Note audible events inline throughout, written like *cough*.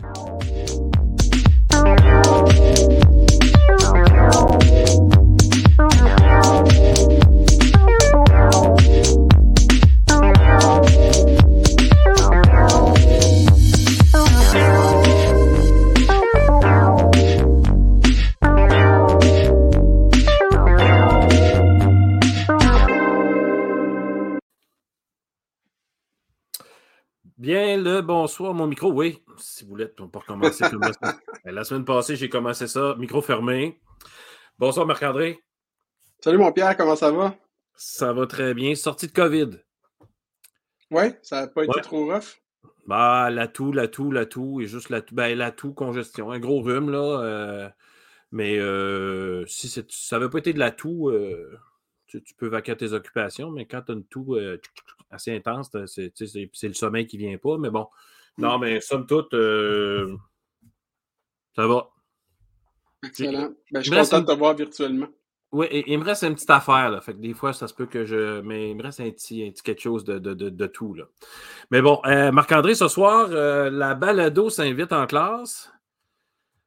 Bien bonsoir, mon micro. Oui, si vous voulez, pour commencer. *laughs* Ben, la semaine passée, j'ai commencé ça, micro fermé. Bonsoir, Marc-André. Salut, mon Pierre, comment ça va? Ça va très bien. Sortie de COVID. Oui, ça n'a pas été trop rough? Bah, l'atout, l'atout, l'atout, et juste l'atout, ben, l'atout, congestion. Un gros rhume, là. Euh, mais euh, si ça n'avait pas été de l'atout, euh, tu, peux vaquer tes occupations, mais quand tu as une toux assez intense. C'est le sommeil qui ne vient pas, mais bon. Non, mais somme toute, euh, ça va. Excellent. Ben, je suis content de te voir virtuellement. Oui, il me reste une petite affaire. Là. Fait que des fois, ça se peut que je. Mais il me reste un petit, un petit quelque chose de, de, de, tout. Là. Mais bon, euh, Marc-André, ce soir, euh, la balado s'invite en classe.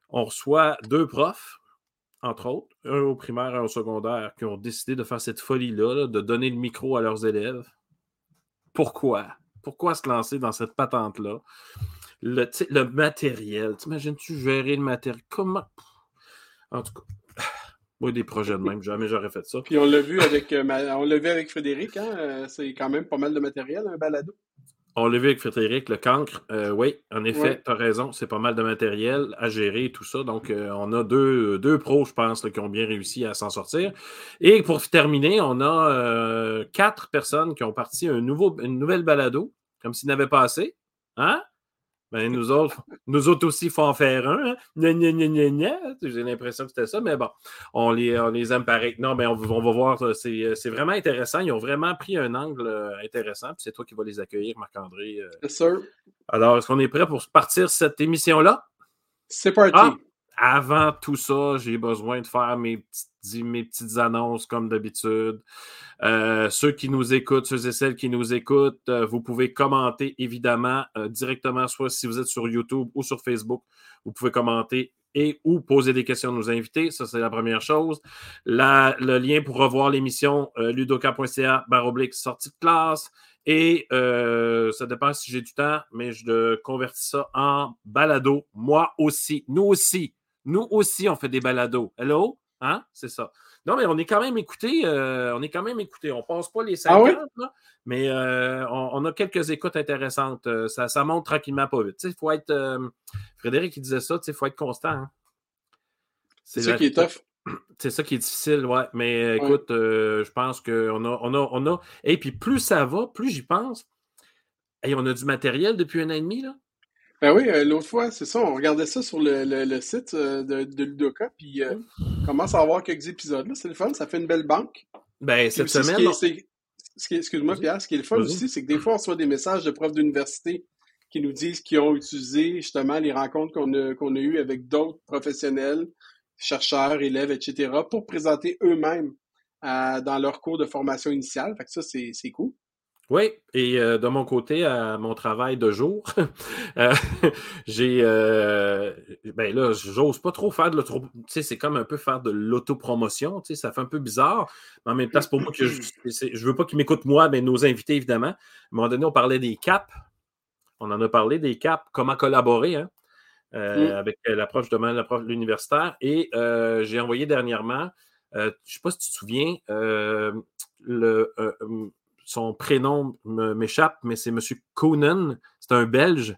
On reçoit deux profs, entre autres, un au primaire et un au secondaire, qui ont décidé de faire cette folie-là, de donner le micro à leurs élèves pourquoi? Pourquoi se lancer dans cette patente-là? Le, matériel. T'imagines-tu gérer le matériel? Comment? En tout cas, moi, des projets de même, jamais j'aurais fait ça. Puis on l'a vu avec euh, vu avec Frédéric, hein? Euh, c'est quand même pas mal de matériel, un balado. On l'a vu avec Frédéric, le cancre. Euh, oui, en effet, tu as raison, c'est pas mal de matériel à gérer et tout ça. Donc, euh, on a deux, deux pros, je pense, qui ont bien réussi à s'en sortir. Et pour terminer, on a euh, quatre personnes qui ont parti un nouveau, une nouvelle balado, comme s'ils n'avaient pas assez. Hein? Ben, nous autres, nous autres aussi, il faut en faire un. Hein. J'ai l'impression que c'était ça, mais bon, on les, on les aime pareil. Non, mais on, va voir, euh, euh, c'est vraiment intéressant. Ils ont vraiment pris un angle euh, intéressant. Puis c'est toi qui vas les accueillir, Marc-André. Yes, sir. Alors, est-ce qu'on est prêt pour partir cette émission-là? C'est parti. Ah, avant tout ça, j'ai besoin de faire mes petites, mes petites annonces comme d'habitude. Euh, ceux qui nous écoutent, ceux et celles qui nous écoutent, euh, vous pouvez commenter évidemment euh, directement, soit si vous êtes sur YouTube ou sur Facebook, vous pouvez commenter et ou poser des questions à nos invités. Ça, c'est la première chose. le lien pour revoir l'émission, ludoka.ca, baroblique sortie de classe. Et ça dépend si j'ai du temps, mais je convertis ça en balado. Moi aussi, nous aussi, nous aussi, on fait des balados. Hello? Hein? C'est ça. Non, mais on est quand même écouté. Euh, on est quand même écouté. On passe pas les 50, ah mais euh, on, a quelques écoutes intéressantes. Euh, ça, ça monte tranquillement pas vite. Il faut être. Frédéric, il disait ça, il faut être constant. Hein. C'est ça qui est tough. *clears throat* C'est ça qui est difficile, ouais. Mais écoute, je pense qu'on a, on a, on a. Et puis plus ça va, plus j'y pense. Et on a du matériel depuis un an et demi, là. Ben oui, euh, l'autre fois, c'est ça, on regardait ça sur le, le, site euh, de, de Ludoka, puis euh, on commence à avoir quelques épisodes. Là, c'est le fun, ça fait une belle banque. Ben, cette semaine. Excuse-moi, Pierre, ce qui est le fun aussi, c'est que des fois, on reçoit des messages de profs d'université qui nous disent qu'ils ont utilisé justement les rencontres qu'on a, qu'on a eues avec d'autres professionnels, chercheurs, élèves, etc., pour présenter eux-mêmes dans leur cours de formation initiale. Fait que ça, c'est cool. Oui, et euh, de mon côté, à mon travail de jour, *laughs* euh, j'ai. Euh, ben là, j'ose pas trop faire de l'auto. Tu sais, c'est comme un peu faire de l'autopromotion. Tu sais, ça fait un peu bizarre. Mais en même temps, c'est pour moi que je, je veux pas qu'ils m'écoutent moi, mais nos invités, évidemment. À un moment donné, on parlait des caps. On en a parlé des caps, comment collaborer hein, mm. avec l'approche de l'approche universitaire. Et j'ai envoyé dernièrement, je ne sais pas si tu te souviens, le son prénom m'échappe, mais c'est M. Conan. C'est un Belge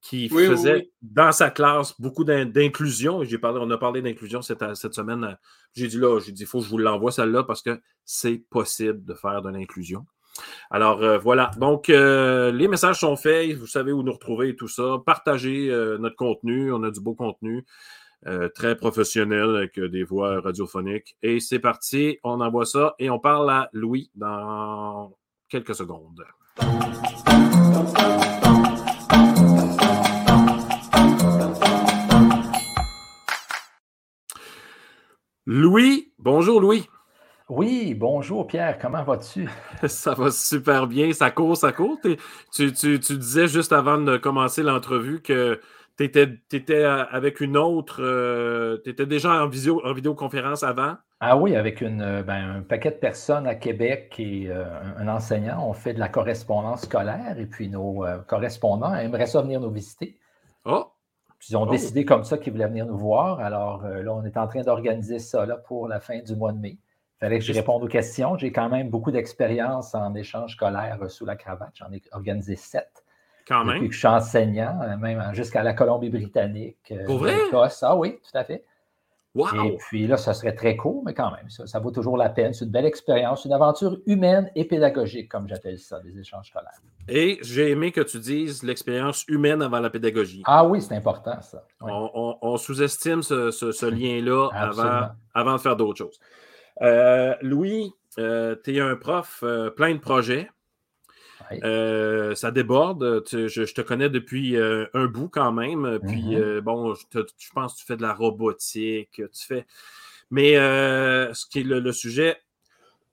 qui faisait dans sa classe beaucoup d'inclusion. J'ai parlé, on a parlé d'inclusion cette, semaine. J'ai dit là, j'ai dit, il faut que je vous l'envoie celle-là parce que c'est possible de faire de l'inclusion. Alors euh, voilà, donc euh, les messages sont faits, vous savez où nous retrouver et tout ça. Partagez euh, notre contenu, on a du beau contenu. très professionnel avec des voix radiophoniques. Et c'est parti, on envoie ça et on parle à Louis dans quelques secondes. Louis, bonjour Louis. Oui, bonjour Pierre, comment vas-tu? *laughs* ça va super bien, ça court, ça court. Tu, tu, tu, disais juste avant de commencer l'entrevue que Tu étais, avec une autre. tu étais déjà en, visio, en vidéoconférence avant? Ah oui, avec une, ben, un paquet de personnes à Québec et un enseignant. On fait de la correspondance scolaire et puis nos correspondants aimeraient ça venir nous visiter. Oh! ils ont oh. décidé comme ça qu'ils voulaient venir nous voir. Alors là, on est en train d'organiser ça là, pour la fin du mois de mai. Il fallait que je réponde aux questions. J'ai quand même beaucoup d'expérience en échange scolaire sous la cravate. J'en ai organisé sept. Quand même. Depuis que je suis enseignant, euh, même jusqu'à la Colombie-Britannique. Euh, Pour vrai? Ah oui, tout à fait. Et puis là, ça serait très court, mais quand même, ça, vaut toujours la peine. C'est une belle expérience, une aventure humaine et pédagogique, comme j'appelle ça, des échanges scolaires. Et j'ai aimé que tu dises l'expérience humaine avant la pédagogie. Ah oui, c'est important, ça. On, sous-estime ce, *laughs* lien-là avant, avant, de faire d'autres choses. Euh, Louis, euh, tu es un prof euh, plein de projets. Ça déborde. je, te connais depuis un bout quand même. Puis, mm-hmm. bon, je, pense que tu fais de la robotique. Tu fais. Mais ce qui est le, sujet,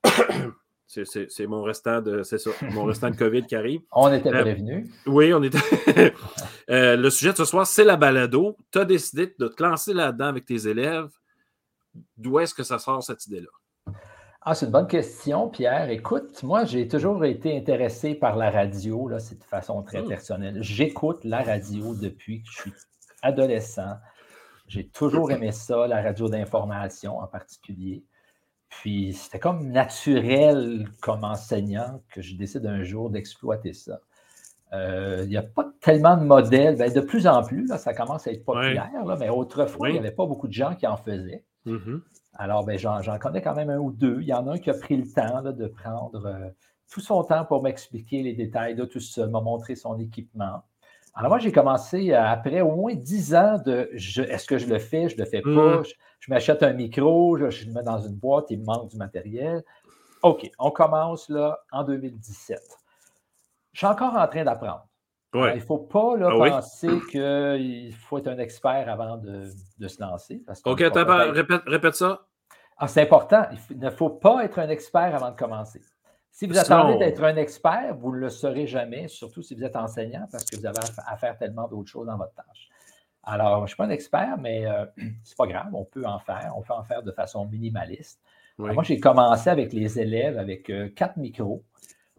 *coughs* c'est mon restant de. C'est ça, mon restant de COVID qui arrive. *laughs* On était prévenus. oui, on était. *laughs* le sujet de ce soir, c'est la balado. Tu as décidé de te lancer là-dedans avec tes élèves. D'où est-ce que ça sort cette idée-là? Ah, c'est une bonne question, Pierre. Écoute, moi, j'ai toujours été intéressé par la radio, là, c'est de façon très hmm. personnelle. J'écoute la radio depuis que je suis adolescent. J'ai toujours aimé ça, la radio d'information en particulier. Puis c'était comme naturel comme enseignant que je décide un jour d'exploiter ça. Euh, il n'y a pas tellement de modèles. Ben, de plus en plus, là, ça commence à être populaire, mais autrefois, il n'y avait pas beaucoup de gens qui en faisaient. Mm-hmm. Alors, ben, j'en connais quand même un ou deux. Il y en a un qui a pris le temps de prendre euh, tout son temps pour m'expliquer les détails de tout ça, m'a montré son équipement. Alors, moi, j'ai commencé après au moins dix ans de est-ce que je le fais, je ne le fais pas, mm. je, m'achète un micro, je, le mets dans une boîte, il me manque du matériel. OK, on commence là en 2017. Je suis encore en train d'apprendre. Il ne faut pas ah penser qu'il faut être un expert avant de, se lancer. OK, répète, répète, ça. Ah, c'est important. Il ne faut pas être un expert avant de commencer. Si vous attendez d'être un expert, vous ne le serez jamais, surtout si vous êtes enseignant, parce que vous avez à faire tellement d'autres choses dans votre tâche. Alors, je ne suis pas un expert, mais euh, *clears throat* ce n'est pas grave, on peut en faire. On peut en faire de façon minimaliste. moi, j'ai commencé avec les élèves avec euh, quatre micros.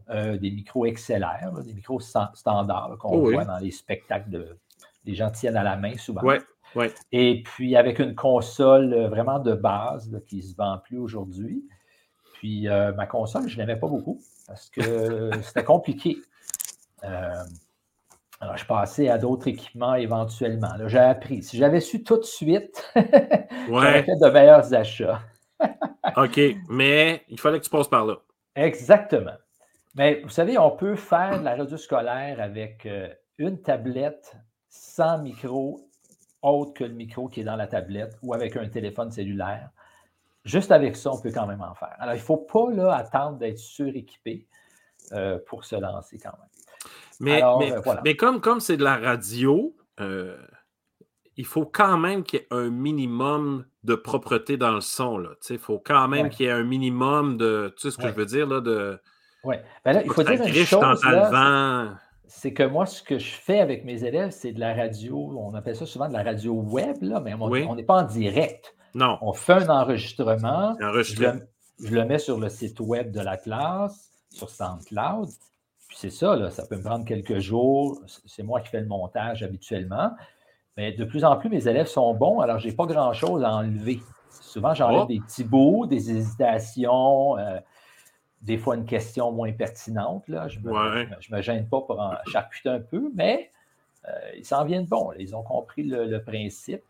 Euh, des micros XLR, des micros standards qu'on oh voit dans les spectacles de. Les gens tiennent à la main souvent. Et puis avec une console euh, vraiment de base qui ne se vend plus aujourd'hui. Puis euh, ma console, je ne l'aimais pas beaucoup parce que *laughs* c'était compliqué. alors, je passais à d'autres équipements éventuellement. J'ai appris. Si j'avais su tout de suite, *laughs* j'aurais fait de meilleurs achats. *laughs* OK, mais il fallait que tu passes par là. Exactement. Mais vous savez, on peut faire de la radio scolaire avec euh, une tablette sans micro autre que le micro qui est dans la tablette ou avec un téléphone cellulaire. Juste avec ça, on peut quand même en faire. Alors, il ne faut pas là, attendre d'être suréquipé euh, pour se lancer quand même. Mais, euh, mais, comme, comme c'est de la radio, il faut quand même qu'il y ait un minimum de propreté dans le son. Il faut quand même qu'il y ait un minimum de. Tu sais ce que je veux dire? Là, de, oui. Ben là, il faut dire une chose. C'est que moi, ce que je fais avec mes élèves, c'est de la radio. On appelle ça souvent de la radio web, là, mais on n'est pas en direct. Non. On fait un enregistrement. Je le, je le, mets sur le site web de la classe, sur SoundCloud. Puis c'est ça, là, ça peut me prendre quelques jours. C'est moi qui fais le montage habituellement. Mais de plus en plus, mes élèves sont bons, alors je n'ai pas grand-chose à enlever. Souvent, j'enlève oh. des petits bouts, des hésitations. Euh, des fois une question moins pertinente. Là. Je ne me, gêne pas pour en charcuter un peu, mais euh, ils s'en viennent bons. Ils ont compris le, principe.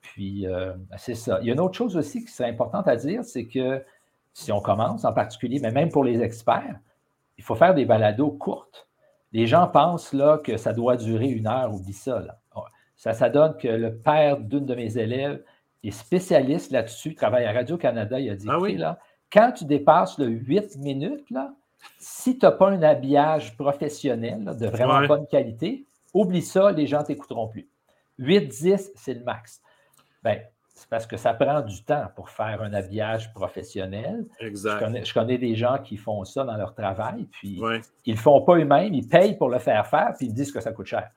Puis, euh, c'est ça. Il y a une autre chose aussi qui serait importante à dire, c'est que si on commence en particulier, mais même pour les experts, il faut faire des balados courtes. Les gens pensent là, que ça doit durer une heure, oublie ça. Là. Ça, ça donne que le père d'une de mes élèves est spécialiste là-dessus, travaille à Radio-Canada, il a dit, ah oui? là, quand tu dépasses le 8 minutes, là, si tu n'as pas un habillage professionnel de vraiment bonne qualité, oublie ça, les gens ne t'écouteront plus. 8-10, c'est le max. Ben, c'est parce que ça prend du temps pour faire un habillage professionnel. Exact. Je connais, des gens qui font ça dans leur travail, puis ils ne le font pas eux-mêmes, ils payent pour le faire faire, puis ils disent que ça coûte cher.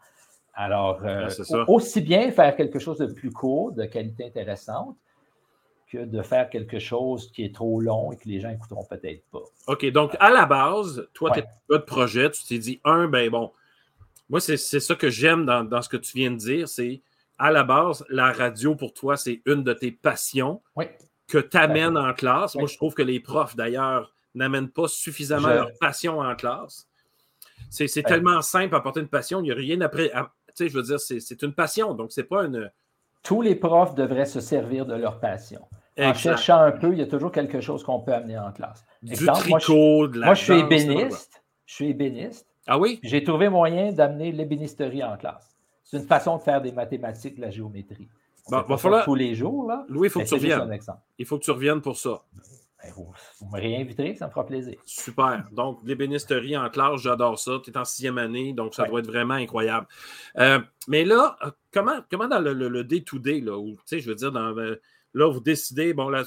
Alors, euh, aussi bien faire quelque chose de plus court, de qualité intéressante, que de faire quelque chose qui est trop long et que les gens n'écouteront peut-être pas. OK, donc à la base, toi, tu n'as pas de projet, tu t'es dit, un, ben bon, moi, c'est ça que j'aime dans, ce que tu viens de dire, c'est à la base, la radio pour toi, c'est une de tes passions que tu amènes en classe. Moi, je trouve que les profs, d'ailleurs, n'amènent pas suffisamment leur passion en classe. C'est tellement simple à porter une passion, il n'y a rien après. Tu sais, je veux dire, c'est une passion, donc c'est pas une. Tous les profs devraient se servir de leur passion. En cherchant un peu, il y a toujours quelque chose qu'on peut amener en classe. Du tricot, de la Moi, je suis ébéniste. Je suis ébéniste. Ah oui? J'ai trouvé moyen d'amener l'ébénisterie en classe. C'est une façon de faire des mathématiques, de la géométrie. Bon, va falloir... Tous les jours, là. Louis, il faut que tu reviennes. Il faut que tu reviennes pour ça. Ben, vous, me réinviterez, ça me fera plaisir. Super. Donc, l'ébénisterie en classe, j'adore ça. Tu es en sixième année, donc ça doit être vraiment incroyable. Euh, mais là, euh, comment, comment dans le day-to-day, là, où, tu sais, je veux dire, dans, euh, là, vous décidez, bon, là,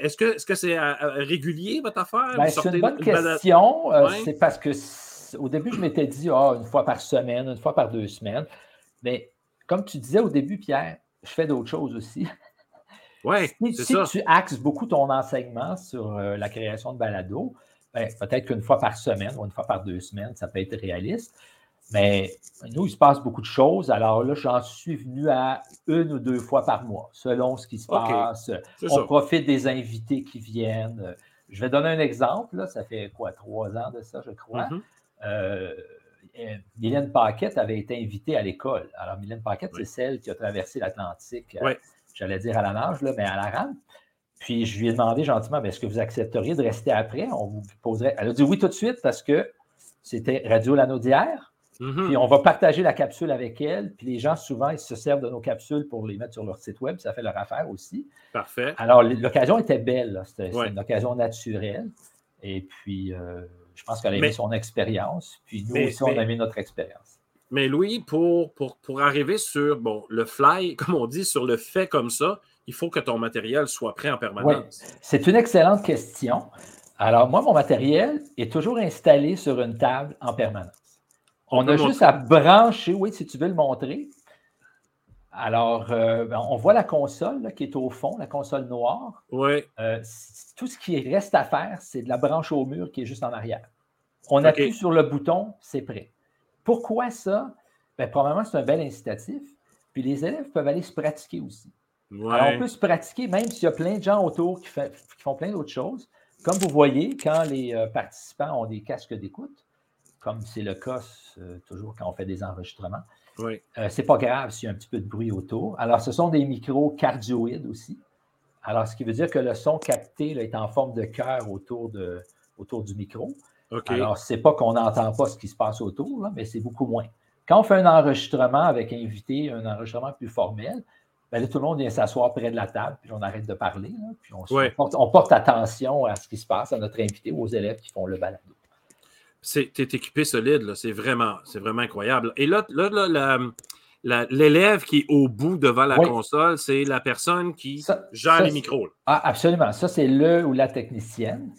est-ce que c'est -ce c'est régulier, votre affaire? Ben, c'est une bonne question. C'est parce que au début, je m'étais dit, ah, une fois par semaine, une fois par deux semaines. Mais comme tu disais au début, Pierre, je fais d'autres choses aussi. Oui, si, si tu axes beaucoup ton enseignement sur euh, la création de balado, ben, peut-être qu'une fois par semaine ou une fois par deux semaines, ça peut être réaliste. Mais nous, il se passe beaucoup de choses. Alors là, j'en suis venu à une ou deux fois par mois, selon ce qui se passe. On profite des invités qui viennent. Je vais donner un exemple. Ça fait quoi, trois ans de ça, je crois. Euh, Mylène Paquette avait été invitée à l'école. Alors, Mylène Paquette, c'est celle qui a traversé l'Atlantique, euh, j'allais dire à la nage, là, mais à la rame. Puis je lui ai demandé gentiment, est-ce que vous accepteriez de rester après? On vous poserait. Elle a dit oui tout de suite parce que c'était Radio Lanaudière. Mm-hmm. Puis on va partager la capsule avec elle. Puis les gens, souvent, ils se servent de nos capsules pour les mettre sur leur site web. Ça fait leur affaire aussi. Parfait. Alors, l'occasion était belle. C'était une occasion naturelle. Et puis, euh, je pense qu'elle a aimé son expérience, puis nous aussi, on a aimé notre expérience. Mais Louis, pour, pour, pour, arriver sur bon, le fly, *laughs* comme on dit, sur le fait comme ça, il faut que ton matériel soit prêt en permanence. Oui, c'est une excellente question. Alors, moi, mon matériel est toujours installé sur une table en permanence. On, a juste à brancher, oui, si tu veux le montrer. Alors, euh, ben, on voit la console qui est au fond, la console noire. Oui. Euh, tout ce qui reste à faire, c'est de la branche au mur qui est juste en arrière. On appuie sur le bouton, c'est prêt. Pourquoi ça? Bien, probablement, c'est un bel incitatif. Puis les élèves peuvent aller se pratiquer aussi. Alors, on peut se pratiquer même s'il y a plein de gens autour qui, font plein d'autres choses. Comme vous voyez, quand les euh, participants ont des casques d'écoute, comme c'est le cas toujours quand on fait des enregistrements, oui. Euh, c'est pas grave s'il y a un petit peu de bruit autour. Alors, ce sont des micros cardioïdes aussi. Alors, ce qui veut dire que le son capté est en forme de cœur autour, de, autour du micro. Alors, c'est pas qu'on n'entend pas ce qui se passe autour, mais c'est beaucoup moins. Quand on fait un enregistrement avec invité, un enregistrement plus formel, ben tout le monde vient s'asseoir près de la table, puis on arrête de parler, puis on, on, porte, attention à ce qui se passe, à notre invité, aux élèves qui font le balado tu es équipé solide, c'est vraiment, vraiment incroyable. Et là, l'élève qui est au bout devant la console, c'est la personne qui gère les micros. Ah, absolument. Ça, c'est le ou la technicienne.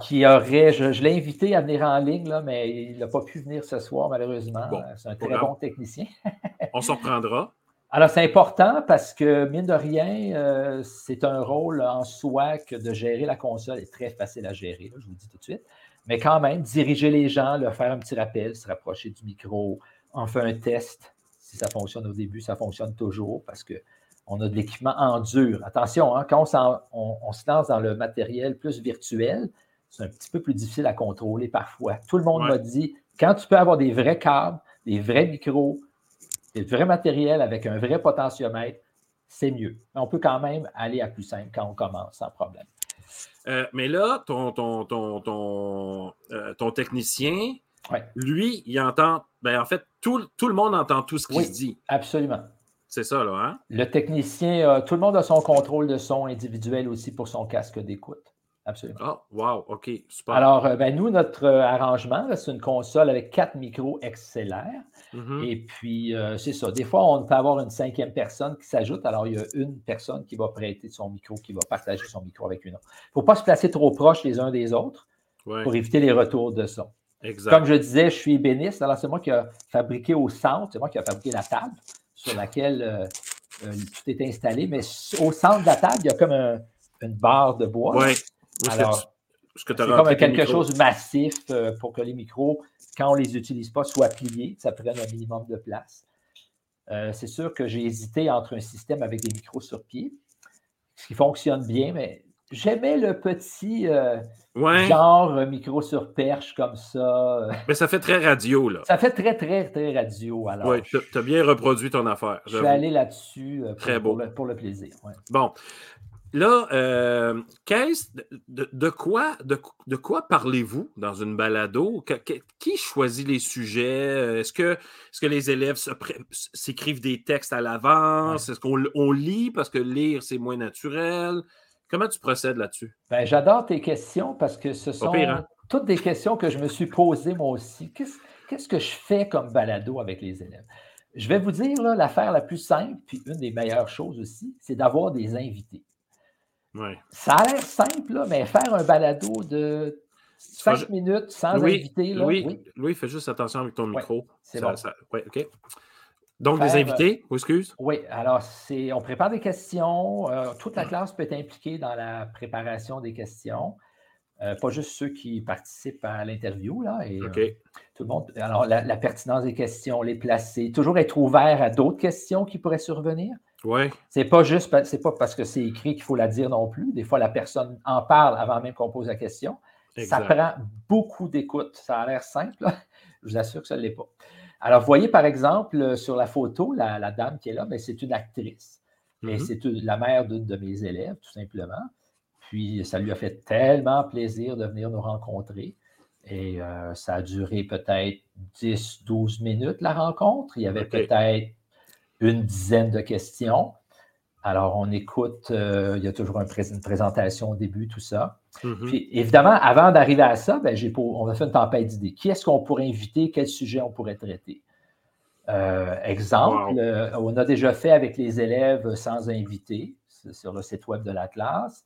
Qui aurait, je, l'ai invité à venir en ligne, là, mais il n'a pas pu venir ce soir, malheureusement. c'est un très bon technicien. *laughs* On s'en prendra. Alors, c'est important parce que, mine de rien, euh, c'est un rôle en soi que de gérer la console est très facile à gérer, je vous dis tout de suite. Mais quand même, diriger les gens, leur faire un petit rappel, se rapprocher du micro, on fait un test. Si ça fonctionne au début, ça fonctionne toujours parce qu'on a de l'équipement en dur. Attention, hein, quand on, se lance dans le matériel plus virtuel, c'est un petit peu plus difficile à contrôler parfois. Tout le monde m'a dit, quand tu peux avoir des vrais câbles, des vrais micros, des vrais matériels avec un vrai potentiomètre, c'est mieux. Mais on peut quand même aller à plus simple quand on commence sans problème. Euh, mais là, ton, ton, ton, ton, euh, ton technicien, lui, il entend. Ben, en fait, tout, tout le monde entend tout ce qu'il dit. Absolument. C'est ça, là, hein? Le technicien, euh, tout le monde a son contrôle de son individuel aussi pour son casque d'écoute. Absolument. Ah, wow, OK, super. Alors, ben, nous, notre arrangement, c'est une console avec quatre micros XLR. Mm-hmm. Et puis, euh, c'est ça. Des fois, on peut avoir une cinquième personne qui s'ajoute. Alors, il y a une personne qui va prêter son micro, qui va partager son micro avec une autre. Il ne faut pas se placer trop proche les uns des autres pour éviter les retours de son. Comme je disais, je suis ébéniste, alors c'est moi qui ai fabriqué au centre, c'est moi qui ai fabriqué la table sur laquelle euh, euh, tout est installé, mais au centre de la table, il y a comme une barre de bois. Oui. Alors, c'est comme quelque chose de massif euh, pour que les micros, quand on ne les utilise pas, soient pliés, ça prenne un minimum de place. c'est sûr que j'ai hésité entre un système avec des micros sur pied, ce qui fonctionne bien, mais j'aimais le petit genre micro sur perche comme ça. *laughs* Mais ça fait très radio, là. Ça fait très, très, très radio. Alors, oui, tu as bien reproduit ton affaire. Je vais aller là-dessus euh, pour, Pour, le, plaisir. Bon. Là, euh, qu'est-ce de, quoi de, quoi parlez-vous dans une balado? qui choisit les sujets? Est-ce que, est que les élèves s'écrivent des textes à l'avance? Est-ce qu'on lit parce que lire, c'est moins naturel? Comment tu procèdes là-dessus? Ben, J'adore tes questions parce que ce sont hein? toutes des questions que je me suis posées moi aussi. Qu'est-ce que je fais comme balado avec les élèves? Je vais vous dire, l'affaire la plus simple, puis une des meilleures choses aussi, c'est d'avoir des invités. Ça a l'air simple, mais faire un balado de cinq minutes sans invité. Là, oui, oui. fais juste attention avec ton micro. c'est bon. OK. Donc, des invités, excuse? Oui, alors c'est, on prépare des questions. Euh, toute la classe peut être impliquée dans la préparation des questions. Euh, pas juste ceux qui participent à l'interview, là. Et, OK. tout le monde. Alors, la, pertinence des questions, les placer, toujours être ouvert à d'autres questions qui pourraient survenir. Oui. C'est pas juste, c'est pas parce que c'est écrit qu'il faut la dire non plus. Des fois, la personne en parle avant même qu'on pose la question. Ça prend beaucoup d'écoute. Ça a l'air simple. Je vous assure que ça ne l'est pas. Alors, vous voyez par exemple euh, sur la photo, la, dame qui est là, mais c'est une actrice. Mm-hmm. c'est la mère d'une de mes élèves, tout simplement. Puis, ça lui a fait tellement plaisir de venir nous rencontrer. Et euh, ça a duré peut-être 10, 12 minutes, la rencontre. Il y avait peut-être une dizaine de questions. Alors, on écoute, euh, il y a toujours une présentation au début, tout ça. Mm-hmm. Puis, évidemment, avant d'arriver à ça, ben, on a fait une tempête d'idées. Qui est-ce qu'on pourrait inviter? Quel sujet on pourrait traiter? Euh, exemple, euh, on a déjà fait avec les élèves sans invité sur le site web de la classe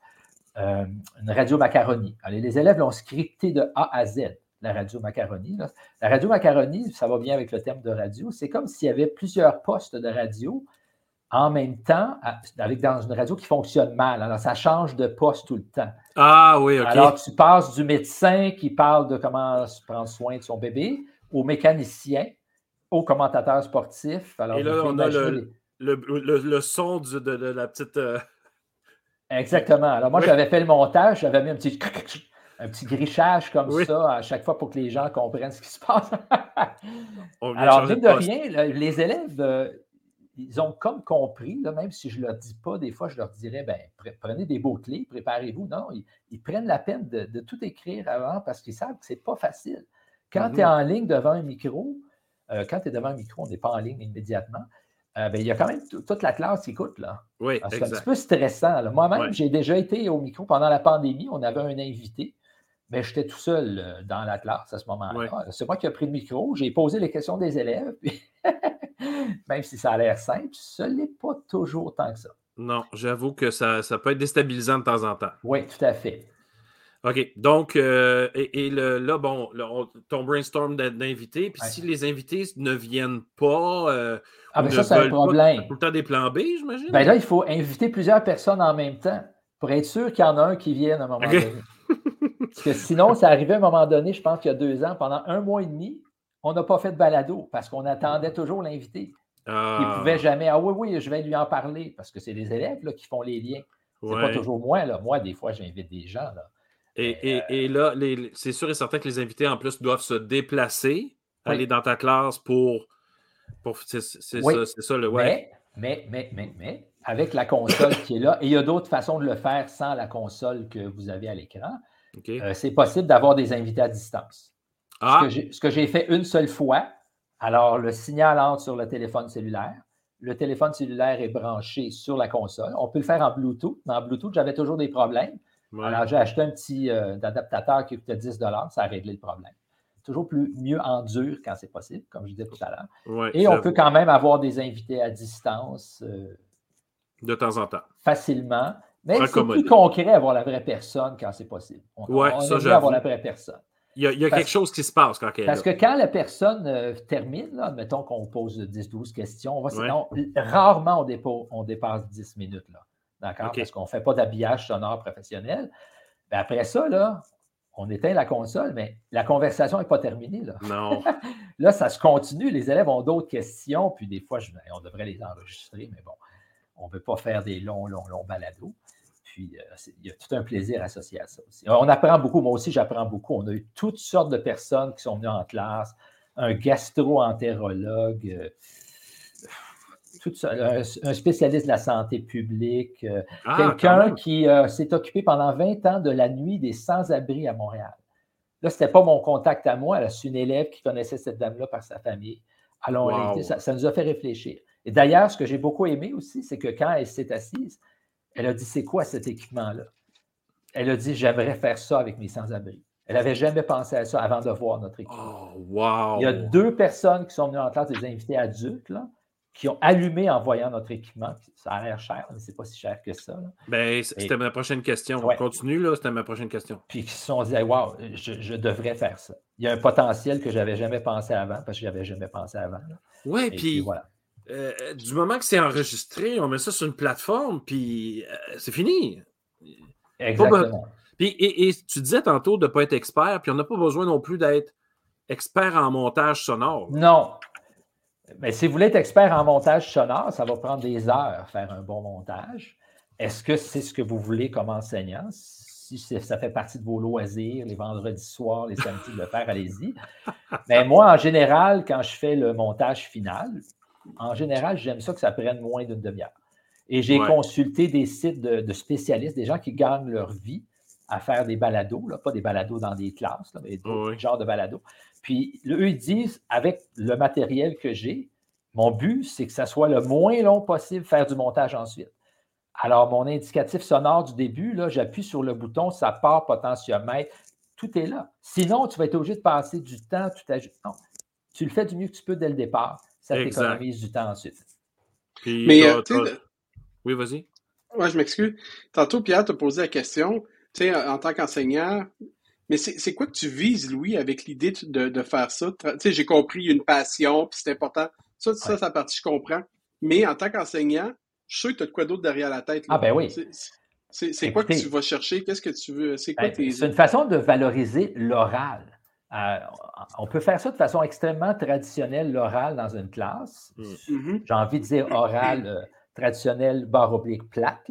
une radio macaroni. les élèves l'ont scripté de A à Z, la radio macaroni. La radio macaroni, ça va bien avec le thème de radio, c'est comme s'il y avait plusieurs postes de radio en même temps, avec dans une radio qui fonctionne mal. Alors, ça change de poste tout le temps. Ah oui, OK. Alors, tu passes du médecin qui parle de comment prendre soin de son bébé au mécanicien, au commentateur sportif. Alors, Et là, on a le, le, son de, la petite. Euh, Exactement. Alors, moi, j'avais fait le montage, j'avais mis un petit. Un petit grichage comme ça à chaque fois pour que les gens comprennent ce qui se passe. Alors, mine de rien, les élèves, euh, ils ont comme compris, là, même si je ne leur dis pas, des fois, je leur dirais, ben, prenez des beaux clés, préparez-vous. Non, ils, prennent la peine de, tout écrire avant parce qu'ils savent que ce n'est pas facile. Quand tu es mm-hmm. en ligne devant un micro, euh, quand tu es devant un micro, on n'est pas en ligne immédiatement, euh, ben, il y a quand même toute la classe qui écoute. Là. Oui, c'est un petit peu stressant. Moi-même, j'ai déjà été au micro pendant la pandémie. On avait un invité, mais j'étais tout seul euh, dans la classe à ce moment-là. C'est moi qui ai pris le micro, j'ai posé les questions des élèves. Puis *laughs* même si ça a l'air simple, ce n'est pas toujours tant que ça. Non, j'avoue que ça, peut être déstabilisant de temps en temps. Oui, tout à fait. OK. Donc, euh, et, là, bon, ton brainstorm d'invités, puis si les invités ne viennent pas. Euh, ah, mais ça, c'est un problème. tout le temps des plans B, j'imagine? Ben là, il faut inviter plusieurs personnes en même temps pour être sûr qu'il y en a un qui vienne à un moment donné. Parce que sinon, ça arrivait à un moment donné, je pense qu'il y a deux ans, pendant un mois et demi, on n'a pas fait de balado parce qu'on attendait toujours l'invité. Il ne pouvait ah. jamais. Ah oui, oui, je vais lui en parler parce que c'est les élèves là, qui font les liens. C'est pas toujours moi. Là. Moi, des fois, j'invite des gens. Là. Et, là, c'est sûr et certain que les invités, en plus, doivent se déplacer, aller dans ta classe pour. pour c'est ça, le. Ouais. Mais, mais, mais, mais, avec la console qui est là, et il y a d'autres façons de le faire sans la console que vous avez à l'écran, euh, c'est possible d'avoir des invités à distance. Ah. Ce que j'ai fait une seule fois, alors le signal entre sur le téléphone cellulaire. Le téléphone cellulaire est branché sur la console. On peut le faire en Bluetooth. Mais en Bluetooth, j'avais toujours des problèmes. Alors, j'ai acheté un petit euh, adaptateur qui coûtait 10 ça a réglé le problème. Toujours plus, mieux en dur quand c'est possible, comme je disais tout à l'heure. Et on peut quand même avoir des invités à distance. Euh, de temps en temps. Facilement. Mais c'est plus concret avoir la vraie personne quand c'est possible. On, ouais, on avoir la vraie personne. Il y a, quelque chose qui se passe quand elle Parce que quand la personne euh, termine, là, mettons qu'on pose 10-12 questions, rarement on, dépasse 10 minutes. D'accord? Parce qu'on ne fait pas d'habillage sonore professionnel. Ben, après ça, là, on éteint la console, mais la conversation n'est pas terminée. Là. Non. *laughs* là, ça se continue. Les élèves ont d'autres questions, puis des fois, on devrait les enregistrer, mais bon, on ne veut pas faire des longs, longs, longs balados. Puis, euh, il y a tout un plaisir associé à ça aussi. On apprend beaucoup. Moi aussi, j'apprends beaucoup. On a eu toutes sortes de personnes qui sont venues en classe, un gastro-entérologue, euh, un, spécialiste de la santé publique, euh, ah, quelqu'un qui s'est occupé pendant 20 ans de la nuit des sans-abri à Montréal. Là, ce n'était pas mon contact à moi, c'est une élève qui connaissait cette dame-là par sa famille. Alors, ça, ça, nous a fait réfléchir. Et d'ailleurs, ce que j'ai beaucoup aimé aussi, c'est que quand elle s'est assise, elle a dit C'est quoi cet équipement-là? Elle a dit J'aimerais faire ça avec mes sans-abri. Elle n'avait jamais pensé à ça avant de voir notre équipement. Oh, wow. Il y a deux personnes qui sont venues en classe, des invités adultes, là, qui ont allumé en voyant notre équipement. Ça a l'air cher, mais ce n'est pas si cher que ça. Ben, c'était ma prochaine question. On continue, là, c'était ma prochaine question. Puis qui se sont dit Wow, je, devrais faire ça. Il y a un potentiel que je n'avais jamais pensé avant, parce que je n'avais jamais pensé avant. Oui, puis, voilà. Euh, du moment que c'est enregistré, on met ça sur une plateforme, puis euh, c'est fini. Exactement. Puis, et, tu disais tantôt de ne pas être expert, puis on n'a pas besoin non plus d'être expert en montage sonore. Non. Mais si vous voulez être expert en montage sonore, ça va prendre des heures faire un bon montage. Est-ce que c'est ce que vous voulez comme enseignant? Si ça fait partie de vos loisirs, les vendredis soirs, les samedis de le faire, allez-y. Mais moi, en général, quand je fais le montage final, en général, j'aime ça que ça prenne moins d'une demi-heure. Et j'ai consulté des sites de, spécialistes, des gens qui gagnent leur vie à faire des balados, là, pas des balados dans des classes, mais d'autres genres de balados. Puis eux, ils disent, avec le matériel que j'ai, mon but, c'est que ça soit le moins long possible, faire du montage ensuite. Alors, mon indicatif sonore du début, là, j'appuie sur le bouton, ça part potentiomètre, tout est là. Sinon, tu vas être obligé de passer du temps, tout à Non, tu le fais du mieux que tu peux dès le départ ça t'économise du temps ensuite. Mais, euh, oui, vas-y. Oui, je m'excuse. Tantôt, Pierre t'a posé la question, tu sais, en tant qu'enseignant, mais c'est quoi que tu vises, Louis, avec l'idée de, faire ça? Tu sais, j'ai compris, il y a une passion, puis c'est important. Ça, ça, ouais. partie, je comprends. Mais en tant qu'enseignant, je sais que tu as de quoi d'autre derrière la tête. Ah, ben oui. C'est quoi que tu vas chercher? Qu'est-ce que tu veux? C'est quoi ben, C'est une façon de valoriser l'oral. Euh, on peut faire ça de façon extrêmement traditionnelle, l'oral dans une classe. Mm. Mm-hmm. J'ai envie de dire oral euh, traditionnel, barre oblique plate.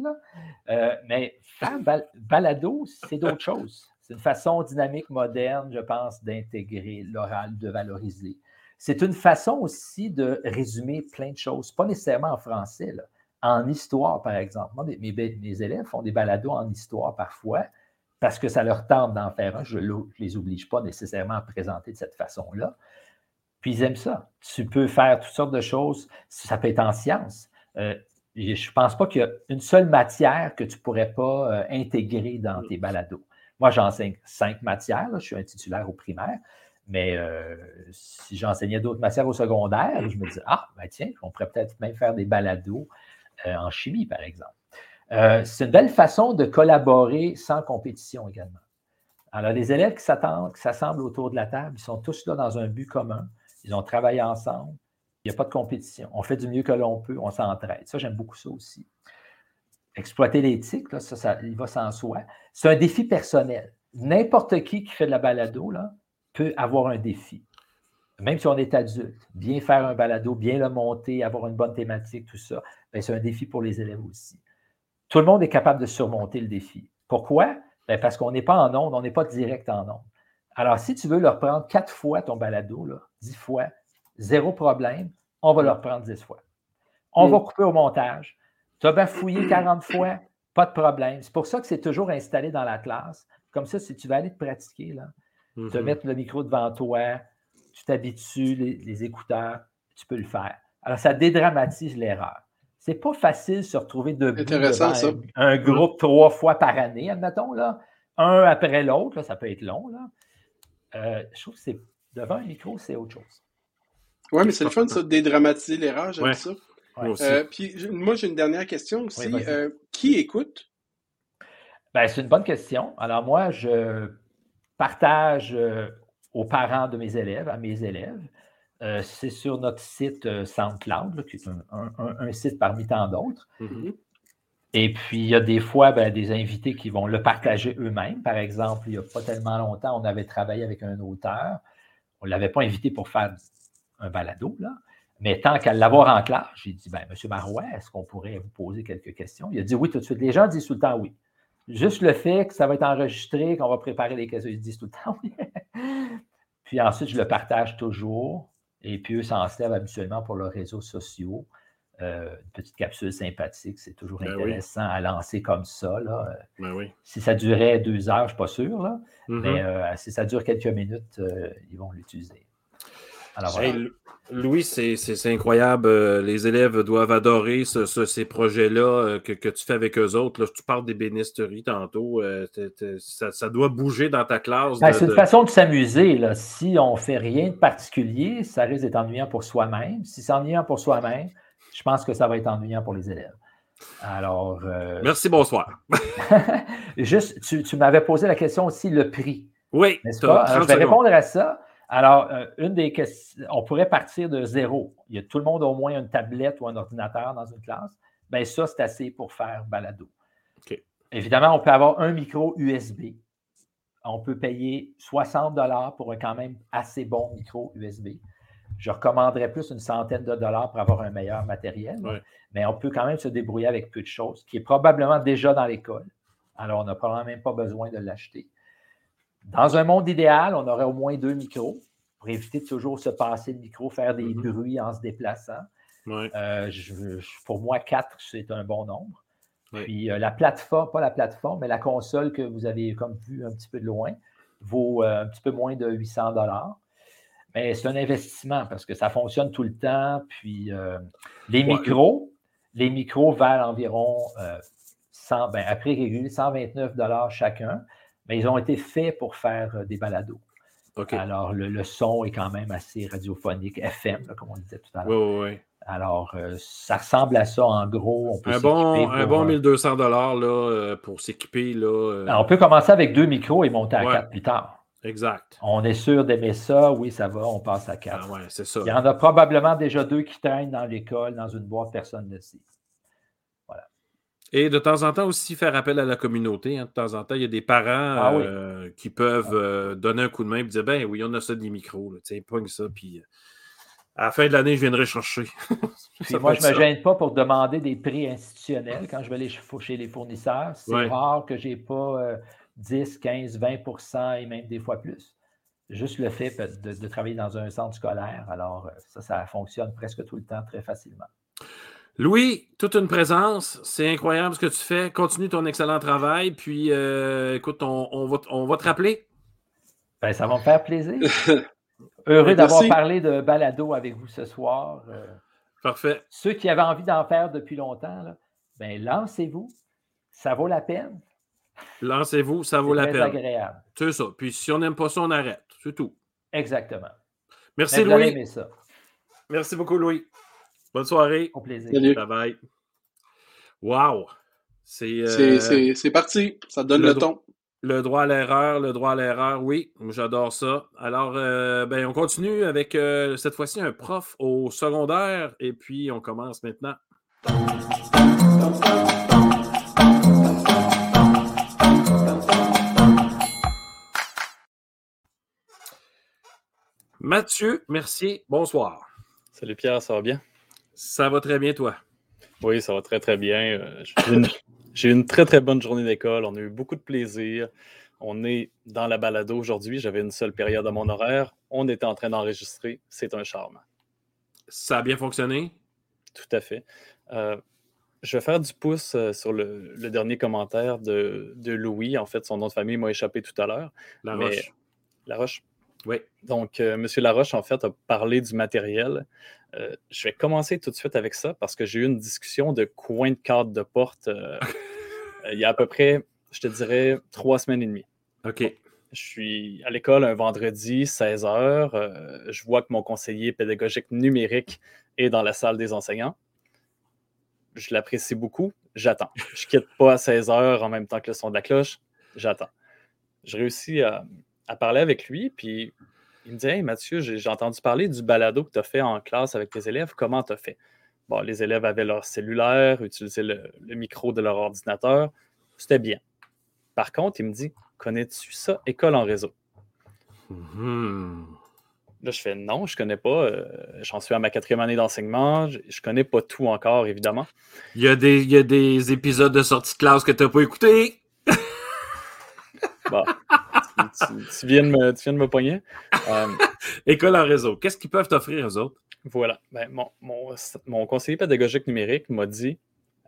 Euh, mais faire balado, c'est d'autres choses. C'est une façon dynamique, moderne, je pense, d'intégrer l'oral, de valoriser. C'est une façon aussi de résumer plein de choses, pas nécessairement en français. En histoire, par exemple. mes, mes, élèves font des balados en histoire parfois parce que ça leur tente d'en faire un. Je ne les oblige pas nécessairement à présenter de cette façon-là. Puis ils aiment ça. Tu peux faire toutes sortes de choses. Ça peut être en sciences. Euh, je ne pense pas qu'il y a une seule matière que tu ne pourrais pas euh, intégrer dans tes balados. Moi, j'enseigne cinq matières. je suis un titulaire au primaire. Mais euh, si j'enseignais d'autres matières au secondaire, je me dis, ah, ben tiens, on pourrait peut-être même faire des balados en chimie, par exemple. Euh, c'est une belle façon de collaborer sans compétition également. Alors, les élèves qui s'assemblent autour de la table, ils sont tous là dans un but commun. Ils ont travaillé ensemble. Il n'y a pas de compétition. On fait du mieux que l'on peut. On s'entraide. Ça, j'aime beaucoup ça aussi. Exploiter l'éthique, ça, ça, il va sans soi. C'est un défi personnel. N'importe qui qui fait de la balado là, peut avoir un défi. Même si on est adulte, bien faire un balado, bien le monter, avoir une bonne thématique, tout ça, ben, c'est un défi pour les élèves aussi. Tout le monde est capable de surmonter le défi. Pourquoi? Ben, parce qu'on n'est pas en onde, on n'est pas direct en onde. Alors, si tu veux leur prendre quatre fois ton balado, dix fois, zéro problème, on va leur prendre dix fois. On va couper au montage. Tu as bafouillé 40 fois, pas de problème. C'est pour ça que c'est toujours installé dans la classe. Comme ça, si tu veux aller te pratiquer, là, te mm-hmm. mettre le micro devant toi, tu t'habitues, les écouteurs, tu peux le faire. Alors, ça dédramatise l'erreur c'est pas facile de se retrouver debout devant un, groupe trois fois par année, admettons, là. Un après l'autre, ça peut être long. Là. Euh, je trouve que c'est devant un micro, c'est autre chose. Oui, mais c'est le fun, ça, de dédramatiser l'erreur, j'aime ça. Euh, puis moi, j'ai une dernière question aussi. Euh, qui écoute? Ben, c'est une bonne question. Alors moi, je partage aux parents de mes élèves, à mes élèves. C'est sur notre site SoundCloud, qui est un, site parmi tant d'autres. Mm-hmm. Et puis, il y a des fois ben, des invités qui vont le partager eux-mêmes. Par exemple, il n'y a pas tellement longtemps, on avait travaillé avec un auteur. On ne l'avait pas invité pour faire un balado, là. Mais tant qu'à l'avoir en classe, j'ai dit, ben, M. Marouet, est-ce qu'on pourrait vous poser quelques questions? Il a dit oui tout de suite. Les gens disent tout le temps oui. Juste le fait que ça va être enregistré, qu'on va préparer les questions, ils disent tout le temps oui. *laughs* puis ensuite, je le partage toujours. Et puis, eux s'en servent habituellement pour leurs réseaux sociaux. Euh, une petite capsule sympathique, c'est toujours ben intéressant à lancer comme ça. Là. Ben si ça durait deux heures, je ne suis pas sûr, là, mm-hmm. mais euh, si ça dure quelques minutes, euh, ils vont l'utiliser. Louis, c'est incroyable. Les élèves doivent adorer ces projets-là que, tu fais avec eux autres. tu parles d'ébénisterie tantôt. ça, doit bouger dans ta classe. Ben, c'est une façon de s'amuser. Si on ne fait rien de particulier, ça risque d'être ennuyant pour soi-même. Si c'est ennuyant pour soi-même, je pense que ça va être ennuyant pour les élèves. Alors. Euh, *laughs* Merci, bonsoir. *laughs* juste, tu, m'avais posé la question aussi, le prix. Oui, n'est-ce pas? je vais répondre à ça. Alors, euh, une des questions, on pourrait partir de zéro. Il y a tout le monde au moins une tablette ou un ordinateur dans une classe. Bien, ça, c'est assez pour faire balado. Évidemment, on peut avoir un micro USB. On peut payer 60 pour un quand même assez bon micro USB. Je recommanderais plus une centaine de dollars pour avoir un meilleur matériel. Mais on peut quand même se débrouiller avec peu de choses, qui est probablement déjà dans l'école. Alors, on n'a probablement même pas besoin de l'acheter. Dans un monde idéal, on aurait au moins deux micros pour éviter de toujours se passer le micro, faire des mm-hmm. bruits en se déplaçant. Euh, pour moi, quatre, c'est un bon nombre. Puis euh, la plateforme, pas la plateforme, mais la console que vous avez comme vu un petit peu de loin, vaut euh, un petit peu moins de 800 dollars. Mais c'est un investissement parce que ça fonctionne tout le temps. Puis les micros, les micros valent environ 100, euh, ben, après régulé, 129 chacun, mais ils ont été faits pour faire euh, des balados. Alors, le, son est quand même assez radiophonique, FM, comme on disait tout à l'heure. Oui, oui, Alors, ça ressemble à ça en gros. un bon, un bon 1200 là, pour s'équiper. on peut commencer avec deux micros et monter à quatre plus tard. Exact. On est sûr d'aimer ça, oui, ça va, on passe à quatre. Ah ouais, c'est ça. Il y en a probablement déjà deux qui traînent dans l'école, dans une boîte, personne ne sait. Et de temps en temps aussi faire appel à la communauté. Hein. De temps en temps, il y a des parents ah euh, qui peuvent euh, donner un coup de main et dire Ben oui, on a ça des micros, tiens, pogne ça, puis euh, à la fin de l'année, je viendrai chercher. *laughs* moi, je ne me gêne pas pour demander des prix institutionnels quand je vais aller chez les fournisseurs. C'est rare que je n'ai pas 10, 15, 20% et même des fois plus. Juste le fait de, travailler dans un centre scolaire. Alors, ça, ça fonctionne presque tout le temps très facilement. Louis, toute une présence. C'est incroyable ce que tu fais. Continue ton excellent travail. Puis, euh, écoute, on, va, on, va, te rappeler. Ben, ça va me faire plaisir. *laughs* Heureux d'avoir parlé de balado avec vous ce soir. Euh. Parfait. Ceux qui avaient envie d'en faire depuis longtemps, ben, lancez-vous. Ça vaut la peine. Lancez-vous, ça vaut la peine. C'est agréable. C'est ça. Puis si on n'aime pas ça, on arrête. C'est tout. Exactement. Merci, Louis. Merci beaucoup, Louis. Bonne soirée. Au plaisir. Bye bye. Wow. Euh, c'est parti. Ça donne le, ton. Le droit à l'erreur, le droit à l'erreur, oui, j'adore ça. Alors, euh, ben, on continue avec euh, cette fois-ci un prof au secondaire et puis on commence maintenant. Mathieu merci. bonsoir. Salut Pierre, ça va bien? Ça va très bien, toi? Oui, ça va très, très bien. Euh, j'ai eu une très, très bonne journée d'école. On a eu beaucoup de plaisir. On est dans la balado aujourd'hui. J'avais une seule période à mon horaire. On était en train d'enregistrer. C'est un charme. Ça a bien fonctionné? Tout à fait. Euh, je vais faire du pouce euh, sur le, dernier commentaire de, Louis. En fait, son nom de famille m'a échappé tout à l'heure. La Roche. La Roche. Oui. Donc, euh, M. Laroche, en fait, a parlé du matériel. Euh, je vais commencer tout de suite avec ça parce que j'ai eu une discussion de coin de cadre de porte euh, *laughs* il y a à peu près, je te dirais, trois semaines et demie. OK. je suis à l'école un vendredi, 16 h. je vois que mon conseiller pédagogique numérique est dans la salle des enseignants. Je l'apprécie beaucoup. J'attends. Je ne quitte pas à 16 h en même temps que le son de la cloche. J'attends. Je réussis à à parler avec lui, puis il me dit Hey Mathieu, j'ai entendu parler du balado que tu as fait en classe avec tes élèves. Comment tu as fait? Bon, les élèves avaient leur cellulaire, utilisaient le, micro de leur ordinateur. C'était bien. Par contre, il me dit Connais-tu ça, école en réseau? Mm-hmm. Là, je fais non, je ne connais pas. Euh, j'en suis à ma quatrième année d'enseignement. Je ne connais pas tout encore, évidemment. Il y, a des, il y a des épisodes de sortie de classe que tu n'as pas écoutés. bon, *laughs* tu, viens de me, tu viens de me pogner. Euh, *laughs* école en réseau, qu'est-ce qu'ils peuvent t'offrir aux autres? Voilà. Ben, mon, mon, conseiller pédagogique numérique m'a dit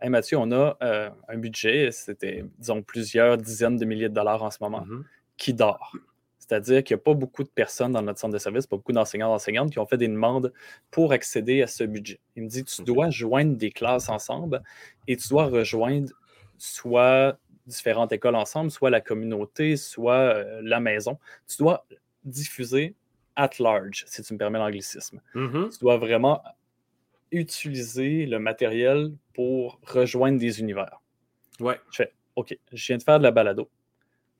Hey Mathieu, on a euh, un budget, c'était, disons, plusieurs dizaines de milliers de dollars en ce moment, mm-hmm. qui dort. C'est-à-dire qu'il n'y a pas beaucoup de personnes dans notre centre de service, pas beaucoup d'enseignants et d'enseignantes qui ont fait des demandes pour accéder à ce budget. Il me dit tu dois joindre des classes ensemble et tu dois rejoindre soit différentes écoles ensemble, soit la communauté, soit euh, la maison. Tu dois diffuser at large, si tu me permets l'anglicisme. Mm-hmm. Tu dois vraiment utiliser le matériel pour rejoindre des univers. Ouais. Je fais OK, je viens de faire de la balado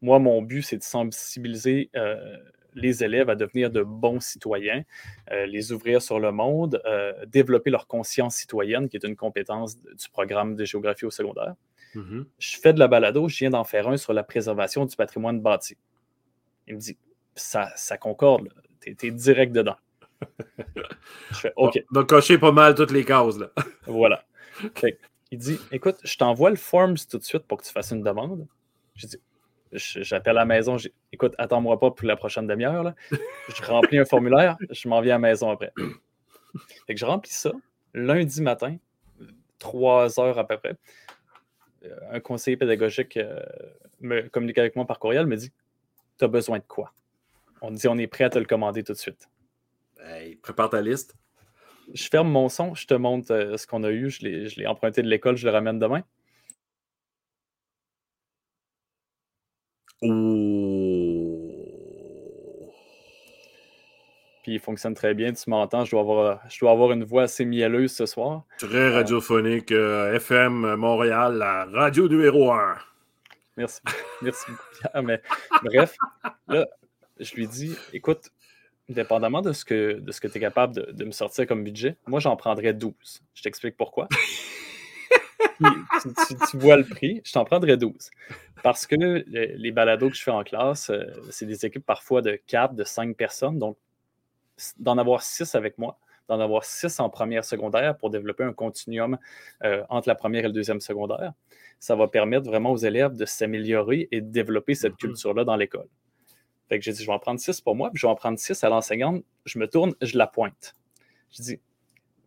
moi, mon but, c'est de sensibiliser euh, les élèves à devenir de bons citoyens, euh, les ouvrir sur le monde, euh, développer leur conscience citoyenne, qui est une compétence du programme de géographie au secondaire. Mm-hmm. Je fais de la balado, je viens d'en faire un sur la préservation du patrimoine bâti. Il me dit, ça, ça concorde, tu es, direct dedans. je fais, *laughs* OK. Donc, cocher pas mal toutes les cases. Là. *laughs* voilà. il dit, écoute, je t'envoie le Forms tout de suite pour que tu fasses une demande. Je dis, J'appelle à la maison, écoute, attends-moi pas pour la prochaine demi-heure. Je remplis un formulaire, *laughs* je m'en viens à la maison après. Fait que je remplis ça lundi matin, trois heures à peu près. Un conseiller pédagogique euh, me communique avec moi par courriel, me dit Tu as besoin de quoi? On dit On est prêt à te le commander tout de suite. prépare ta liste. Je ferme mon son, je te montre euh, ce qu'on a eu, je l'ai emprunté de l'école, je le ramène demain. Puis il fonctionne très bien, tu m'entends, je, dois avoir, je dois avoir une voix assez mielleuse ce soir. Très euh, radiophonique, euh, FM Montréal, la radio numéro 1. Merci, merci beaucoup, Mais, bref, là, je lui dis, écoute, dépendamment de ce que, de ce que tu es capable de, de, me sortir comme budget, moi j'en prendrais 12. Je t'explique pourquoi. tu, vois le prix, je t'en prendrais 12. Parce que les balados que je fais en classe, euh, c'est des équipes parfois de 4, de 5 personnes. Donc, d'en avoir 6 avec moi, d'en avoir 6 en première secondaire pour développer un continuum euh, entre la première et le deuxième secondaire, ça va permettre vraiment aux élèves de s'améliorer et de développer cette mm-hmm. culture-là dans l'école. Fait que j'ai dit, je vais en prendre 6 pour moi, puis je vais en prendre 6 à l'enseignante. Je me tourne, je la pointe. Je dis,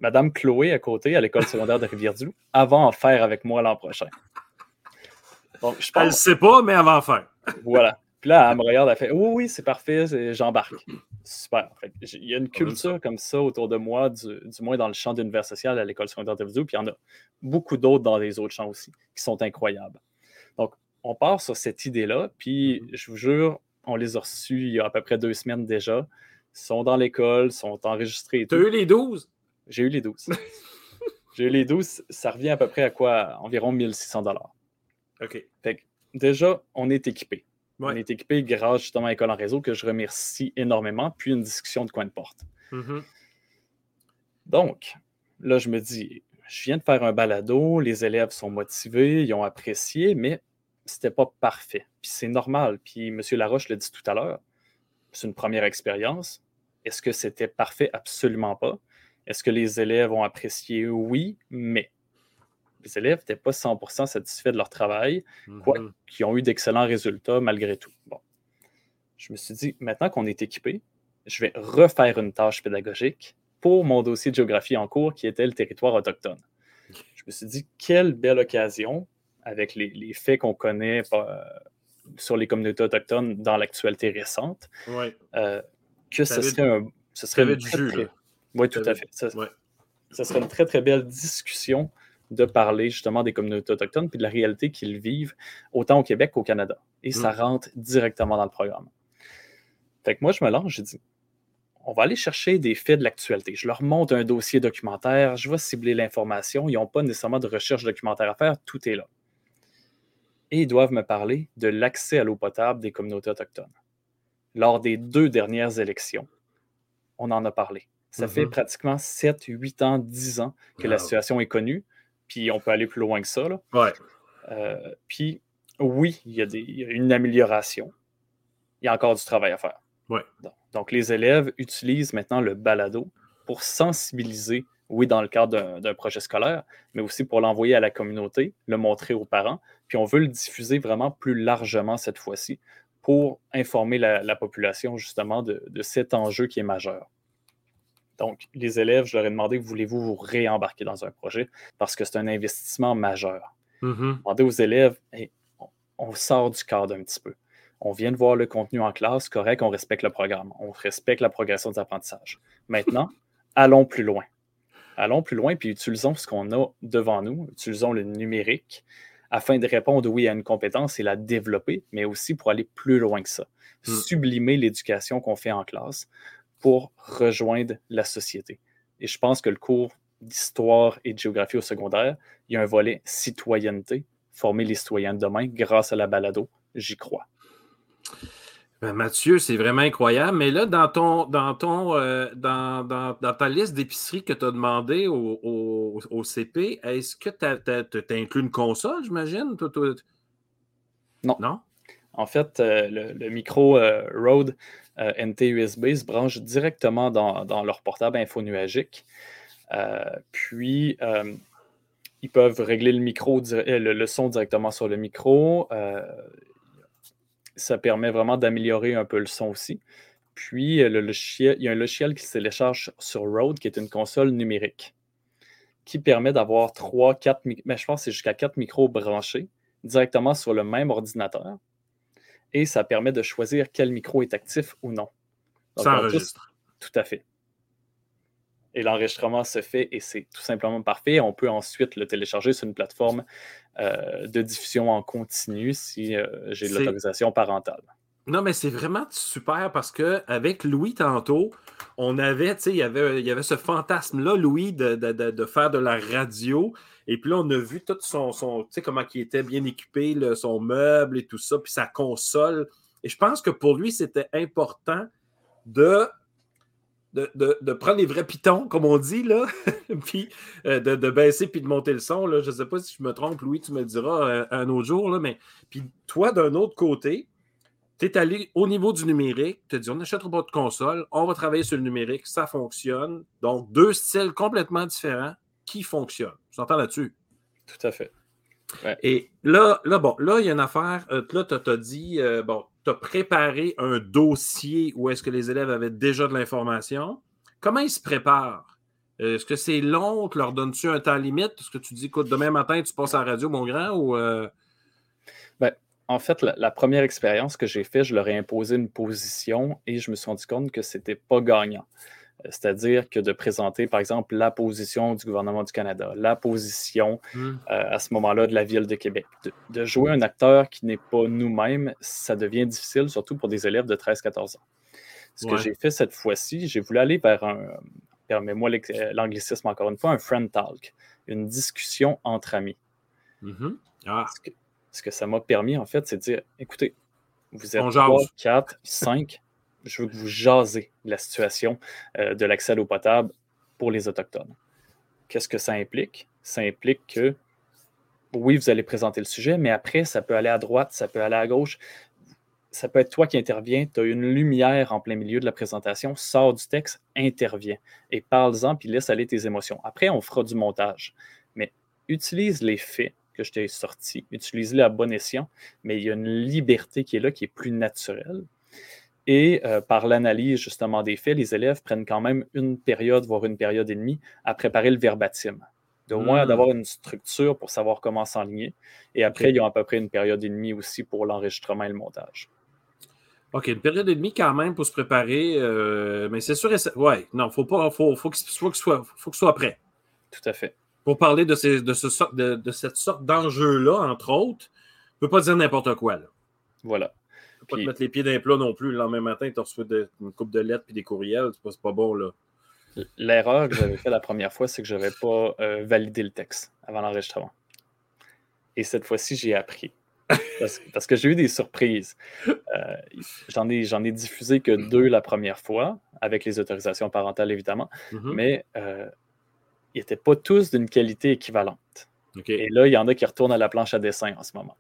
Madame Chloé à côté, à l'école secondaire de Rivière-du-Loup, avant en faire avec moi l'an prochain. Donc, je pense... Elle ne sait pas, mais avant en faire. voilà. Puis là, elle me regarde, elle fait Oui, oui, c'est parfait, j'embarque. Super. il y a une culture comme ça autour de moi, du, moins dans le champ d'univers social à l'école secondaire de Rivière-du-Loup, puis il y en a beaucoup d'autres dans les autres champs aussi qui sont incroyables. Donc, on part sur cette idée-là, puis je vous jure, on les a reçus il y a à peu près deux semaines déjà. Ils sont dans l'école, sont enregistrés. Tu as eu les 12 j'ai eu les 12. *laughs* J'ai eu les 12, ça revient à peu près à quoi? Environ 1600 dollars. OK. Fait déjà, on est équipé. On est équipé grâce justement à École en réseau que je remercie énormément, puis une discussion de coin de porte. Mm-hmm. Donc, là, je me dis, je viens de faire un balado, les élèves sont motivés, ils ont apprécié, mais c'était pas parfait. Puis c'est normal. Puis M. Laroche l'a dit tout à l'heure, c'est une première expérience. Est-ce que c'était parfait? Absolument pas. Est-ce que les élèves ont apprécié? Oui, mais les élèves n'étaient pas 100% satisfaits de leur travail, quoi qui ont eu d'excellents résultats malgré tout. Bon. Je me suis dit, maintenant qu'on est équipé, je vais refaire une tâche pédagogique pour mon dossier de géographie en cours qui était le territoire autochtone. Je me suis dit, quelle belle occasion, avec les, faits qu'on connaît euh, sur les communautés autochtones dans l'actualité récente, euh, que ce serait, un, ce serait du oui, tout à fait. Ça, serait une très, très belle discussion de parler justement des communautés autochtones puis de la réalité qu'ils vivent autant au Québec qu'au Canada. Et ça mm. rentre directement dans le programme. Fait que moi, je me lance, je dis, on va aller chercher des faits de l'actualité. Je leur monte un dossier documentaire, je vais cibler l'information. Ils n'ont pas nécessairement de recherche documentaire à faire, tout est là. Et ils doivent me parler de l'accès à l'eau potable des communautés autochtones. lors des deux dernières élections, on en a parlé. Ça fait mm-hmm. pratiquement 7, 8 ans, 10 ans que la situation est connue, puis on peut aller plus loin que ça. Là. Ouais. Euh, puis oui, il y, a une amélioration. Il y a encore du travail à faire. Ouais. Donc, les élèves utilisent maintenant le balado pour sensibiliser, oui, dans le cadre d'un projet scolaire, mais aussi pour l'envoyer à la communauté, le montrer aux parents. Puis on veut le diffuser vraiment plus largement cette fois-ci pour informer la, population justement de, cet enjeu qui est majeur. Donc, les élèves, je leur ai demandé, voulez-vous vous réembarquer dans un projet? Parce que c'est un investissement majeur. Mm-hmm. Demandez aux élèves, on sort du cadre un petit peu. On vient de voir le contenu en classe, correct, on respecte le programme, on respecte la progression des apprentissages. Maintenant, *laughs* allons plus loin. Allons plus loin, puis utilisons ce qu'on a devant nous, utilisons le numérique afin de répondre, oui, à une compétence et la développer, mais aussi pour aller plus loin que ça. Hmm. Sublimer l'éducation qu'on fait en classe pour rejoindre la société. Et je pense que le cours d'histoire et de géographie au secondaire, il y a un volet citoyenneté, former les citoyens de demain grâce à la balado, j'y crois. Ben, Mathieu, c'est vraiment incroyable. Mais là, dans ton dans ton euh, dans, ta liste d'épiceries que tu as demandé au, CP, est-ce que tu as, inclus une console, j'imagine? Non. Non? En fait, euh, le, micro euh, Rode NT-USB se branche directement dans, leur portable infonuagique. puis, ils peuvent régler le micro, le, son directement sur le micro ça permet vraiment d'améliorer un peu le son aussi. Puis, il y a un logiciel qui se télécharge sur Rode, qui est une console numérique, qui permet d'avoir 3, 4, mais je pense c'est jusqu'à 4 micros branchés directement sur le même ordinateur. Et ça permet de choisir quel micro est actif ou non. ça enregistre. Tout à fait et l'enregistrement se fait et c'est tout simplement parfait. On peut ensuite le télécharger sur une plateforme euh, de diffusion en continu si euh, j'ai l'autorisation parentale. Non, mais c'est vraiment super parce qu'avec Louis tantôt, on avait, tu sais, il y avait, il y avait ce fantasme-là, Louis, de, faire de la radio. Et puis là, on a vu tout son, tu sais, comment il était bien équipé, son meuble et tout ça, puis sa console. Et je pense que pour lui, c'était important de de, prendre les vrais pitons, comme on dit, là, *laughs* puis euh, de, baisser puis de monter le son. Là. Je ne sais pas si je me trompe, Louis, tu me diras euh, un autre jour, là, mais puis toi, d'un autre côté, tu es allé au niveau du numérique, tu as dit on n'achètera pas de console, on va travailler sur le numérique, ça fonctionne. Donc, deux styles complètement différents qui fonctionnent. Tu entends là-dessus? Tout à fait. Et là, là, bon, là, il y a une affaire. Euh, là, tu as dit, bon, tu as préparé un dossier où est-ce que les élèves avaient déjà de l'information. Comment ils se préparent? Euh, est-ce que c'est long? Tu leur donnes-tu un temps limite? Est-ce que tu dis, écoute, demain matin, tu passes à la radio, mon grand? Ou, euh? ben, en fait, la, première expérience que j'ai faite, je leur ai imposé une position et je me suis rendu compte que ce n'était pas gagnant c'est-à-dire que de présenter, par exemple, la position du gouvernement du Canada, la position hmm. euh, à ce moment-là de la ville de Québec. De, jouer un acteur qui n'est pas nous-mêmes, ça devient difficile, surtout pour des élèves de 13-14 ans. Ce que j'ai fait cette fois-ci, j'ai voulu aller vers un, permets-moi l'anglicisme encore une fois, un friend talk, une discussion entre amis. Mm-hmm. ah. ce, que, ça m'a permis, en fait, c'est de dire, écoutez, vous êtes 3, 4, 5, je veux que vous jasez la situation euh, de l'accès à l'eau potable pour les Autochtones. Qu'est-ce que ça implique? Ça implique que, oui, vous allez présenter le sujet, mais après, ça peut aller à droite, ça peut aller à gauche. Ça peut être toi qui interviens, tu as une lumière en plein milieu de la présentation, sors du texte, interviens et parle-en, puis laisse aller tes émotions. Après, on fera du montage. Mais utilise les faits que je t'ai sortis, utilise-les à bon escient, mais il y a une liberté qui est là, qui est plus naturelle. Et euh, par l'analyse justement des faits, les élèves prennent quand même une période, voire une période et demie, à préparer le verbatim. De moins hmm. d'avoir une structure pour savoir comment s'enligner. Et après, il y a à peu près une période et demie aussi pour l'enregistrement et le montage. OK, une période et demie quand même pour se préparer. Euh, mais c'est sûr et Ouais, non, faut pas. Faut, faut, faut que soit, faut que soit prêt. Tout à fait. Pour parler de, ces, de, ce, de, de cette sorte d'enjeu-là, entre autres, ne peut pas dire n'importe quoi. Là. Voilà pas te mettre les pieds d'un plat non plus. Le lendemain matin, tu reçois une coupe de lettres puis des courriels. C'est pas, pas bon, là. L'erreur que j'avais fait la première fois, c'est que je n'avais pas euh, validé le texte avant l'enregistrement. Et cette fois-ci, j'ai appris. parce, que j'ai eu des surprises. Euh, j'en ai, ai diffusé que deux la première fois, avec les autorisations parentales évidemment, mm-hmm. mais euh, ils n'étaient pas tous d'une qualité équivalente. Et là, il y en a qui retournent à la planche à dessin en ce moment.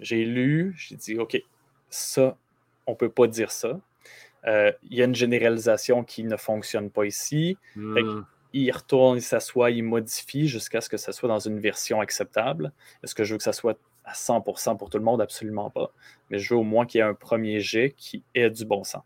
J'ai lu, j'ai dit, OK, ça, on ne peut pas dire ça. Euh, il y a une généralisation qui ne fonctionne pas ici. Hmm. Il retourne, il s'assoit, il modifie jusqu'à ce que ça soit dans une version acceptable. Est-ce que je veux que ça soit à 100% pour tout le monde? Absolument pas. Mais je veux au moins qu'il y ait un premier jet qui ait du bon sens.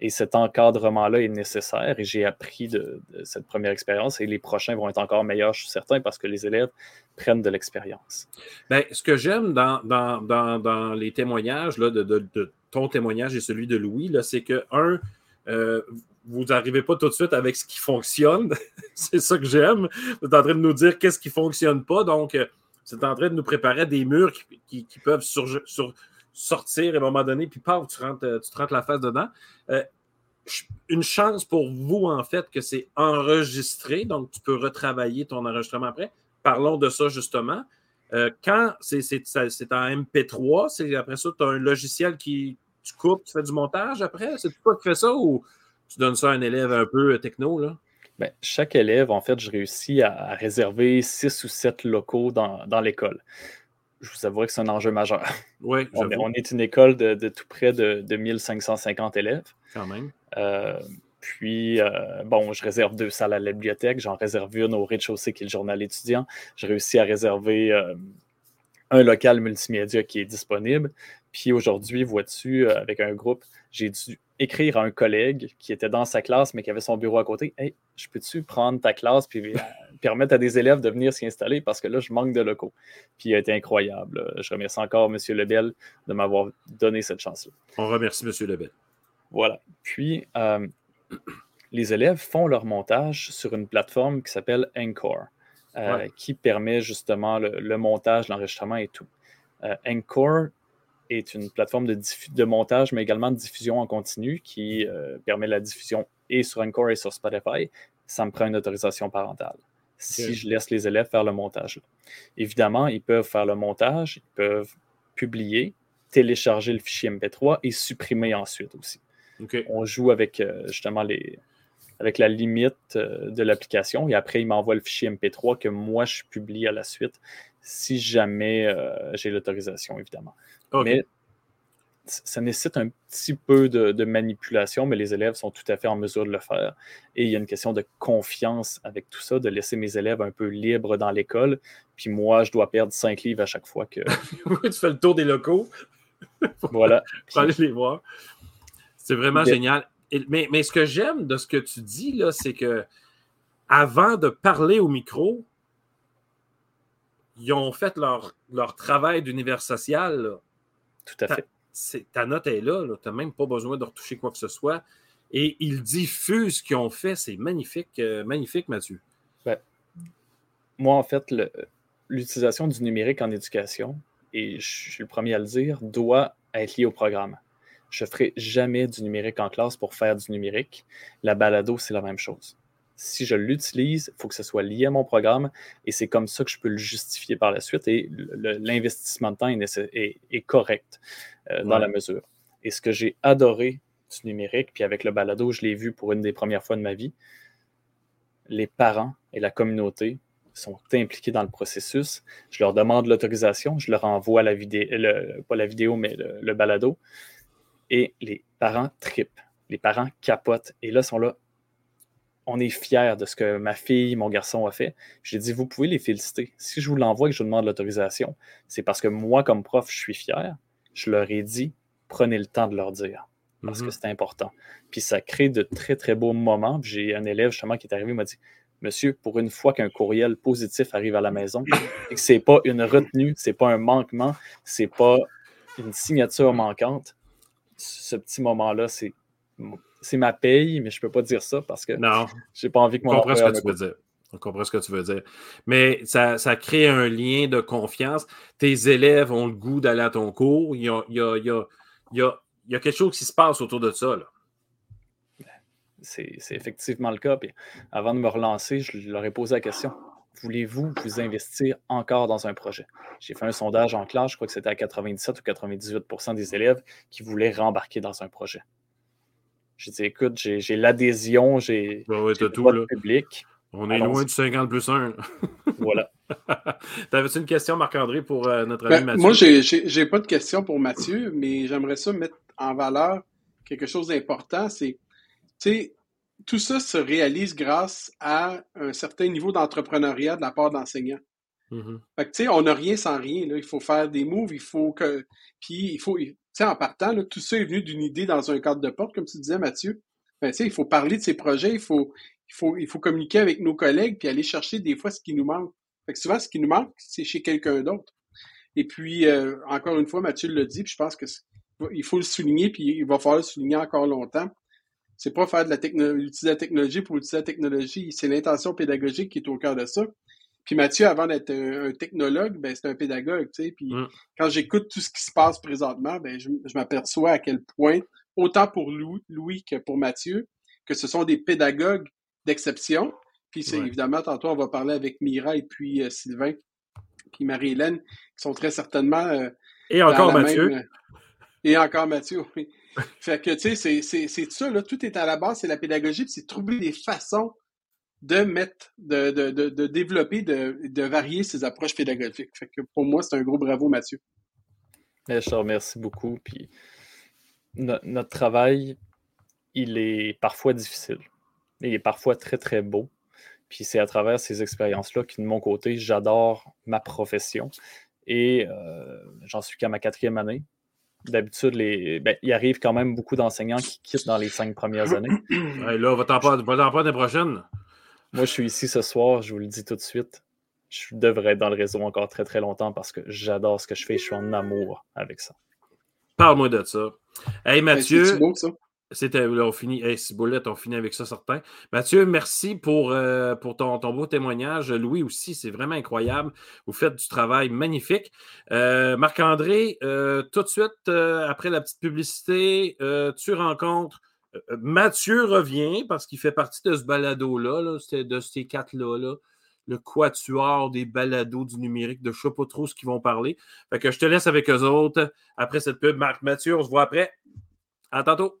Et cet encadrement-là est nécessaire et j'ai appris de, cette première expérience et les prochains vont être encore meilleurs, je suis certain, parce que les élèves prennent de l'expérience. Bien, ce que j'aime dans, dans, les témoignages, là, de, ton témoignage et celui de Louis, c'est que, un, euh, vous n'arrivez pas tout de suite avec ce qui fonctionne. *laughs* c'est ça que j'aime. Vous êtes en train de nous dire qu'est-ce qui ne fonctionne pas. Donc, euh, vous êtes en train de nous préparer des murs qui, peuvent sur, sur, sortir à un moment donné, puis paf, tu, rentres, euh, tu te rentres la face dedans. Euh, une chance pour vous, en fait, que c'est enregistré, donc tu peux retravailler ton enregistrement après. Parlons de ça justement. Euh, quand c'est en MP3, c'est après ça, tu as un logiciel qui tu coupes, tu fais du montage après? C'est toi qui fais ça ou tu donnes ça à un élève un peu techno? Là? Bien, chaque élève, en fait, je réussis à, réserver six ou sept locaux dans, dans l'école je vous avouerai que c'est un enjeu majeur. Oui, *laughs* on, est une école de, tout près de, de, 1550 élèves. Quand même. Euh, puis, euh, bon, je réserve deux salles à la bibliothèque. J'en réserve une au rez-de-chaussée qui est le journal étudiant. J'ai réussi à réserver euh, un local multimédia qui est disponible. Puis aujourd'hui, vois-tu, avec un groupe, j'ai dû écrire à un collègue qui était dans sa classe, mais qui avait son bureau à côté Hey, je peux-tu prendre ta classe puis euh, permettre à des élèves de venir s'y installer parce que là, je manque de locaux. Puis il a été incroyable. Je remercie encore M. Lebel de m'avoir donné cette chance-là. On remercie M. Lebel. Voilà. Puis, euh, les élèves font leur montage sur une plateforme qui s'appelle Encore, euh, qui permet justement le, montage, l'enregistrement et tout. Encore est une plateforme de, montage, mais également de diffusion en continu qui euh, permet la diffusion et sur Encore et sur Spotify. Ça me prend une autorisation parentale si je laisse les élèves faire le montage. Évidemment, ils peuvent faire le montage, ils peuvent publier, télécharger le fichier MP3 et supprimer ensuite aussi. On joue avec euh, justement les, avec la limite euh, de l'application et après, il m'envoie le fichier MP3 que moi, je publie à la suite si jamais j'ai l'autorisation, évidemment. Mais ça nécessite un petit peu de, manipulation, mais les élèves sont tout à fait en mesure de le faire. Et il y a une question de confiance avec tout ça, de laisser mes élèves un peu libres dans l'école. Puis moi, je dois perdre cinq livres à chaque fois que. *laughs* tu fais le tour des locaux. *laughs* voilà. *laughs* Pour aller les voir. C'est vraiment génial. mais, mais, ce que j'aime de ce que tu dis, là, c'est que avant de parler au micro, ils ont fait leur, leur travail d'univers social. Tout à fait. Ta note est là, tu n'as même pas besoin de retoucher quoi que ce soit. Et ils diffusent ce qu'ils ont fait. C'est magnifique, euh, magnifique, Mathieu. Moi, en fait, l'utilisation du numérique en éducation, et je suis le premier à le dire, doit être lié au programme. Je ne ferai jamais du numérique en classe pour faire du numérique. La balado, c'est la même chose si je l'utilise, il faut que ce soit lié à mon programme et c'est comme ça que je peux le justifier par la suite et l'investissement de temps est, correct euh, dans la mesure. Et ce que j'ai adoré du numérique, puis avec le balado, je l'ai vu pour une des premières fois de ma vie, les parents et la communauté sont impliqués dans le processus. Je leur demande l'autorisation, je leur envoie la vidéo, pas la vidéo, mais le, le balado. Et les parents tripent, les parents capotent. Et là, sont là, on est fiers de ce que ma fille, mon garçon a fait. J'ai dit, vous pouvez les féliciter. Si je vous l'envoie et que je vous demande l'autorisation, c'est parce que moi, comme prof, je suis fier. Je leur ai dit, prenez le temps de leur dire parce que mhm. c'est important. Puis ça crée de très, très beaux moments. J'ai un élève justement qui est arrivé, il m'a dit, Monsieur, pour une fois qu'un courriel positif arrive à la maison *laughs* et que ce n'est pas une retenue, ce n'est pas un manquement, ce n'est pas une signature manquante, ce petit moment-là, c'est c'est ma paye, mais je ne peux pas dire ça parce que non. j'ai pas envie que mon On comprend ce que tu veux dire. On comprend ce que tu veux dire. Mais ça, crée un lien de confiance. Tes élèves ont le goût d'aller à ton cours. Il y a, quelque chose qui se passe autour de ça. C'est effectivement le cas. Puis avant de me relancer, je leur ai posé la question voulez-vous vous investir encore dans un projet? J'ai fait un sondage en classe, je crois que c'était à 97 ou 98% des élèves qui voulaient rembarquer dans un projet. J'ai dit, écoute, j'ai l'adhésion, j'ai ben le public. On est loin du 50 plus 1. voilà. *laughs* T'avais-tu une question, Marc-André, pour euh, notre ami ben, Mathieu? Moi, j'ai pas de question pour Mathieu, mais j'aimerais ça mettre en valeur quelque chose d'important. C'est, tu sais, tout ça se réalise grâce à un certain niveau d'entrepreneuriat de la part d'enseignants. Mm-hmm. Fait que, tu sais, on n'a rien sans rien. Là. Il faut faire des moves, il faut que. Puis, il faut. Sais, en partant, là, tout ça est venu d'une idée dans un cadre de porte, comme tu disais, Mathieu. Ben, il faut parler de ces projets, il faut, il faut, il faut communiquer avec nos collègues, puis aller chercher des fois ce qui nous manque. Fait que souvent, ce qui nous manque, c'est chez quelqu'un d'autre. Et puis, euh, encore une fois, Mathieu l'a dit, puis je pense que il faut le souligner, puis il va falloir le souligner encore longtemps. C'est pas faire de la technologie, utiliser la technologie pour utiliser la technologie, c'est l'intention pédagogique qui est au cœur de ça. Puis Mathieu, avant d'être un, technologue, ben c'est un pédagogue, tu sais. Puis mm. quand j'écoute tout ce qui se passe présentement, ben je, m'aperçois à quel point, autant pour Louis, que pour Mathieu, que ce sont des pédagogues d'exception. Puis c'est évidemment, tantôt, on va parler avec Mira et puis euh, Sylvain, puis Marie-Hélène, qui sont très certainement. Euh, et encore Mathieu. Euh, et encore Mathieu, oui. fait que, tu sais, c'est ça, là, tout est à la base, c'est la pédagogie, puis c'est trouver des façons de mettre, de, de, de, développer, de, de, varier ces approches pédagogiques. Fait que pour moi, c'est un gros bravo, Mathieu. Je te remercie beaucoup. Puis notre travail, il est parfois difficile. Il est parfois très, très beau. Puis c'est à travers ces expériences-là que, de mon côté, j'adore ma profession. Et euh, j'en suis qu'à ma quatrième année d'habitude, les... Ben, il arrive quand même beaucoup d'enseignants qui quittent dans les cinq premières années. *coughs* là, on va t'en parler l'année prochaine. Moi, je suis ici ce soir, je vous le dis tout de suite. Je devrais être dans le réseau encore très très longtemps parce que j'adore ce que je fais. Je suis en amour avec ça. Parle-moi de ça. Hey ben, Mathieu. C'est beau, ça. C'était, là, on finit, hey, Ciboulette, on finit avec ça, certain. Mathieu, merci pour, euh, pour ton, ton, beau témoignage. Louis aussi, c'est vraiment incroyable. Vous faites du travail magnifique. Euh, Marc-André, euh, tout de suite, après la petite publicité, tu rencontres Mathieu revient parce qu'il fait partie de ce balado-là, de ces quatre-là. Là, le quatuor des balados du numérique de je sais pas vont parler. Fait que je te laisse avec eux autres. Après cette pub, Marc Mathieu, on se voit après. À tantôt.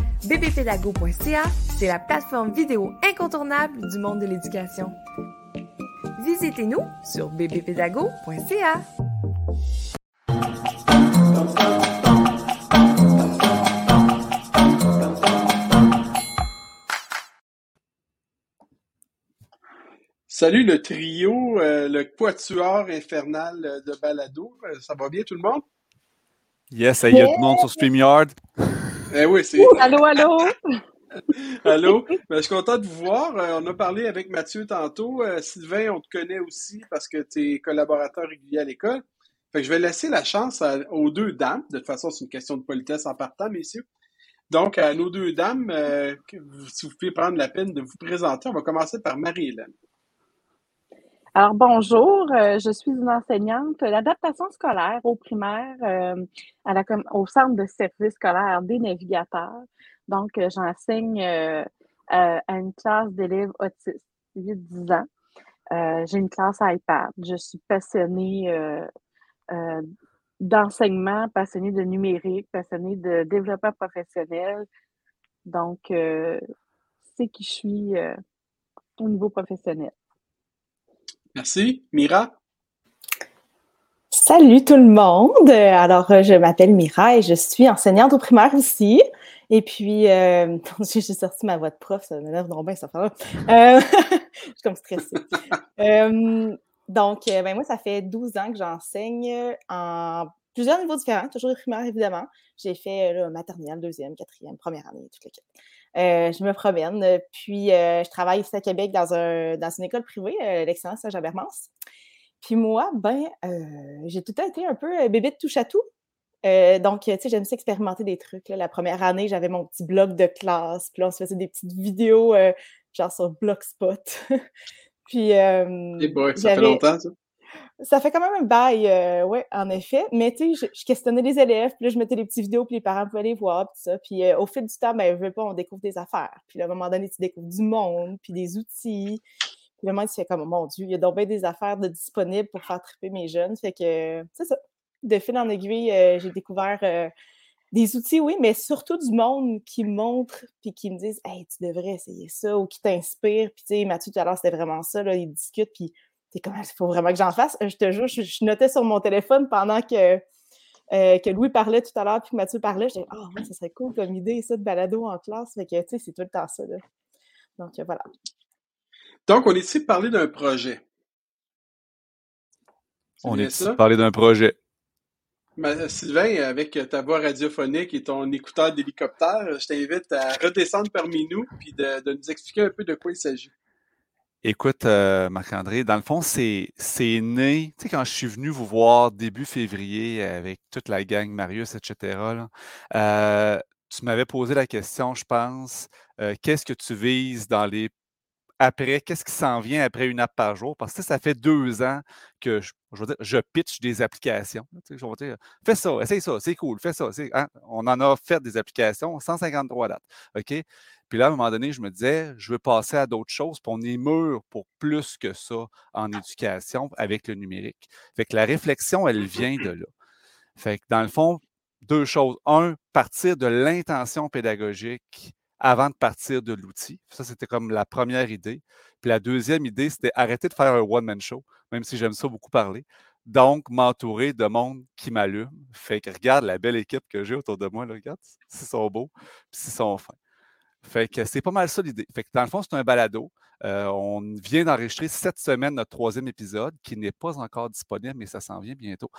bbpédago.ca, c'est la plateforme vidéo incontournable du monde de l'éducation. Visitez-nous sur bbpédago.ca. Salut le trio, euh, le quatuor infernal de balado. Ça va bien tout le monde? Yes, il y a tout le monde sur StreamYard. Eh oui, c'est. Allô, allô! *laughs* Allô? Ben, je suis content de vous voir. Euh, on a parlé avec Mathieu tantôt. Euh, Sylvain, on te connaît aussi parce que tu es collaborateur régulier à l'école. Fait que je vais laisser la chance aux deux dames. De toute façon, c'est une question de politesse en partant, messieurs. Donc, à nos deux dames, euh, si vous pouvez prendre la peine de vous présenter, on va commencer par Marie-Hélène. Alors, bonjour, euh, je suis une enseignante d'adaptation scolaire au primaire euh, à la, au centre de service scolaire des navigateurs. Donc, euh, j'enseigne à une classe d'élèves autistes, 8-10 ans. J'ai une classe iPad. Je suis passionnée d'enseignement, passionnée de numérique, passionnée de développement professionnel. Donc, c'est qui je suis au niveau professionnel. Merci. Mira? Salut tout le monde. Alors, euh, je m'appelle Mira et je suis enseignante au primaire aussi. Et puis, euh, *laughs* j'ai sorti ma voix de prof, ça m'énerve donc bien, ça fait. Euh, *laughs* je suis comme stressée. Donc, ben, moi, ça fait 12 ans que j'enseigne en plusieurs niveaux différents, toujours au primaire, évidemment. J'ai fait maternelle, deuxième, quatrième, première année, toutes les quatre. je me promène. Puis, je travaille ici à Québec dans, un, dans une école privée, l'Excellence à Jabermance. Puis moi, ben, j'ai tout le temps été un peu bébé de touche à tout. donc, tu sais, j'aime ça expérimenter des trucs. La première année, j'avais mon petit blog de classe. Puis là, on se faisait des petites vidéos, genre sur Blogspot. *laughs* puis. ça fait longtemps, ça? Ça fait quand même un bail, euh, oui, en effet. Mais tu sais, je, questionnais les élèves, puis là, je mettais des petites vidéos, puis les parents pouvaient les voir, puis ça. Puis euh, au fil du temps, ben, je veux pas, on découvre des affaires. Puis à un moment donné, tu découvres du monde, puis des outils. Puis le monde, tu fais comme, mon Dieu, il y a donc bien des affaires de disponibles pour faire triper mes jeunes. Fait que, c'est ça. De fil en aiguille, euh, j'ai découvert des outils, oui, mais surtout du monde qui me montre, puis qui me disent, hey, tu devrais essayer ça, ou qui t'inspire. Puis tu sais, Mathieu, tout à l'heure, c'était vraiment ça, là, ils discutent, puis il faut vraiment que j'en fasse. Je te jure, je, notais sur mon téléphone pendant que, euh, que Louis parlait tout à l'heure, puis que Mathieu parlait. Je disais, ah oh, ça serait cool comme idée, ça, de balado en classe. Fait que, tu sais, c'est tout le temps ça. Donc, euh, voilà. Donc, on est ici pour parler d'un projet? On est ici pour parler d'un projet? Sylvain, avec ta voix radiophonique et ton écouteur d'hélicoptère, je t'invite à redescendre parmi nous puis de, nous expliquer un peu de quoi il s'agit. Écoute, euh, Marc-André, dans le fond, c'est né, tu sais, quand je suis venu vous voir début février avec toute la gang, Marius, etc., euh, tu m'avais posé la question, je pense, euh, qu'est-ce que tu vises dans les après, qu'est-ce qui s'en vient après une app par jour? Parce que ça fait deux ans que je, je, pitch des applications. fais ça, essaye ça, c'est cool, fais ça. Hein, on en a fait des applications, 153 dates. OK? Puis là, à un moment donné, je me disais, je veux passer à d'autres choses, puis on est mûr pour plus que ça en éducation avec le numérique. Fait que la réflexion, elle vient de là. Fait que dans le fond, deux choses. Un, partir de l'intention pédagogique avant de partir de l'outil. Ça, c'était comme la première idée. Puis la deuxième idée, c'était arrêter de faire un one-man show, même si j'aime ça beaucoup parler. Donc, m'entourer de monde qui m'allume. Fait que regarde la belle équipe que j'ai autour de moi, là, regarde, s'ils sont beaux, puis s'ils sont fins. Fait que c'est pas mal ça l'idée. Fait que dans le fond, c'est un balado. Euh, on vient d'enregistrer cette semaine notre troisième épisode qui n'est pas encore disponible, mais ça s'en vient bientôt.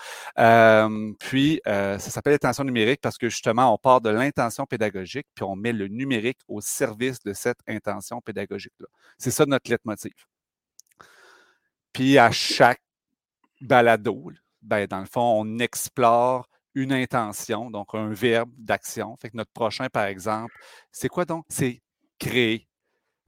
puis, euh, ça s'appelle Intention numérique parce que justement, on part de l'intention pédagogique, puis on met le numérique au service de cette intention pédagogique-là. C'est ça notre leitmotiv. Puis, à chaque balado, ben, dans le fond, on explore une intention, donc un verbe d'action. Fait que notre prochain, par exemple, c'est quoi donc? C'est créer.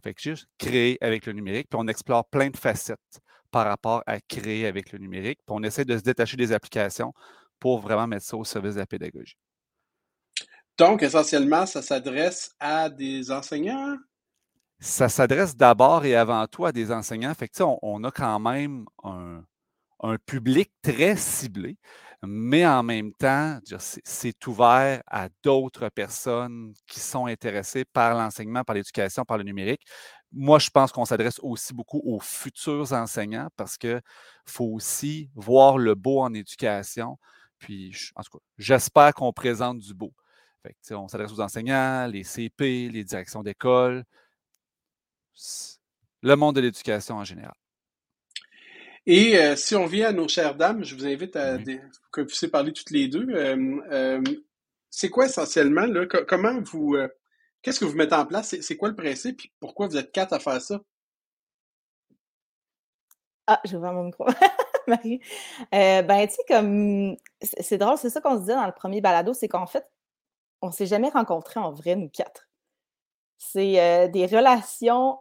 Fait que juste créer avec le numérique, puis on explore plein de facettes par rapport à créer avec le numérique, puis on essaie de se détacher des applications pour vraiment mettre ça au service de la pédagogie. Donc, essentiellement, ça s'adresse à des enseignants? Ça s'adresse d'abord et avant tout à des enseignants. Fait que, on, on a quand même un, un public très ciblé mais en même temps, c'est ouvert à d'autres personnes qui sont intéressées par l'enseignement, par l'éducation, par le numérique. Moi, je pense qu'on s'adresse aussi beaucoup aux futurs enseignants parce qu'il faut aussi voir le beau en éducation. Puis, en tout cas, j'espère qu'on présente du beau. on s'adresse aux enseignants, les CP, les directions d'école, le monde de l'éducation en général. Et euh, si on vient à nos chères dames, je vous invite à que vous puissiez parler toutes les deux. Euh, euh, c'est quoi essentiellement, là, comment vous qu'est-ce que vous mettez en place? C'est quoi le principe? Et pourquoi vous êtes quatre à faire ça? Ah, je vais voir mon micro. *laughs* Marie. ben, tu sais, comme c'est drôle, c'est ça qu'on se disait dans le premier balado, c'est qu'en fait, on ne s'est jamais rencontrés en vrai, nous quatre. C'est des relations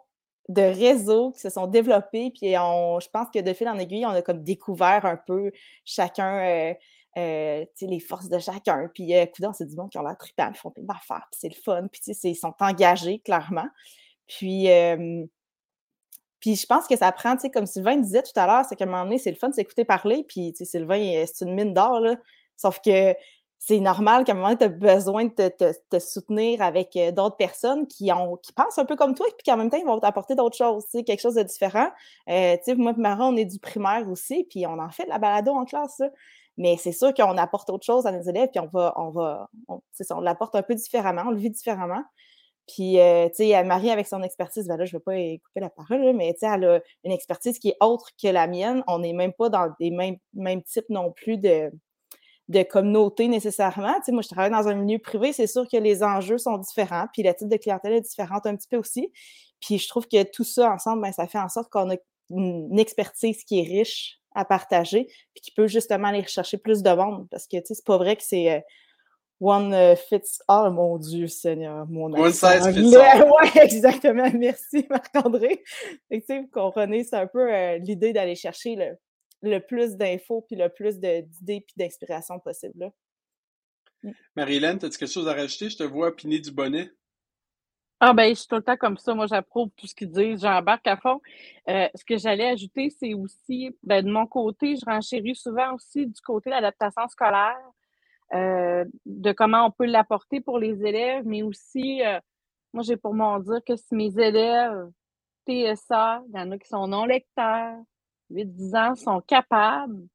de réseaux qui se sont développés. Puis on, je pense que de fil en aiguille, on a comme découvert un peu chacun, euh, euh, les forces de chacun. Puis, euh, c'est du monde qui ont l'air trippant, ils font plein d'affaires, puis c'est le fun. Puis, ils sont engagés, clairement. Puis, puis je pense que ça prend, comme Sylvain disait tout à l'heure, c'est qu'à un moment donné, c'est le fun de s'écouter parler. Puis, Sylvain, c'est une mine d'or, là. Sauf que c'est normal qu'à un moment, tu as besoin de te, soutenir avec euh, d'autres personnes qui, ont, qui pensent un peu comme toi et puis qu'en même temps, ils vont t'apporter d'autres choses, quelque chose de différent. Euh, moi et Marin, on est du primaire aussi, puis on en fait de la balado en classe. Mais c'est sûr qu'on apporte autre chose à nos élèves, puis on va, on va, on, on l'apporte un peu différemment, on le vit différemment. Puis, euh, tu sais, Marie, avec son expertise, ben là, je ne vais pas couper la parole, mais tu sais, elle a une expertise qui est autre que la mienne. On n'est même pas dans des mêmes, mêmes types non plus de, de communauté nécessairement. Tu sais, moi, je travaille dans un milieu privé, c'est sûr que les enjeux sont différents, puis la type de clientèle est différente un petit peu aussi. Puis je trouve que tout ça ensemble, ben, ça fait en sorte qu'on a une expertise qui est riche à partager, puis qui peut justement aller rechercher plus de monde. Parce que, tu sais, c'est pas vrai que c'est euh, one euh, fits all, mon Dieu Seigneur, mon One size fits all. *laughs* Oui, exactement. Merci, Marc-André. Tu sais, comprenez, c'est un peu euh, l'idée d'aller chercher le, le plus d'infos, puis le plus d'idées, puis d'inspiration possible. Là. Mm. Marie-Hélène, as-tu quelque chose à rajouter? Je te vois piner du bonnet. Ah ben, je suis tout le temps comme ça. Moi, j'approuve tout ce qu'ils disent. J'embarque à fond. Euh, ce que j'allais ajouter, c'est aussi, ben, de mon côté, je renchéris souvent aussi du côté de l'adaptation scolaire, euh, de comment on peut l'apporter pour les élèves, mais aussi, euh, moi, j'ai pour mon dire que si mes élèves TSA, il y en a qui sont non lecteurs, 8-10 ans sont capables,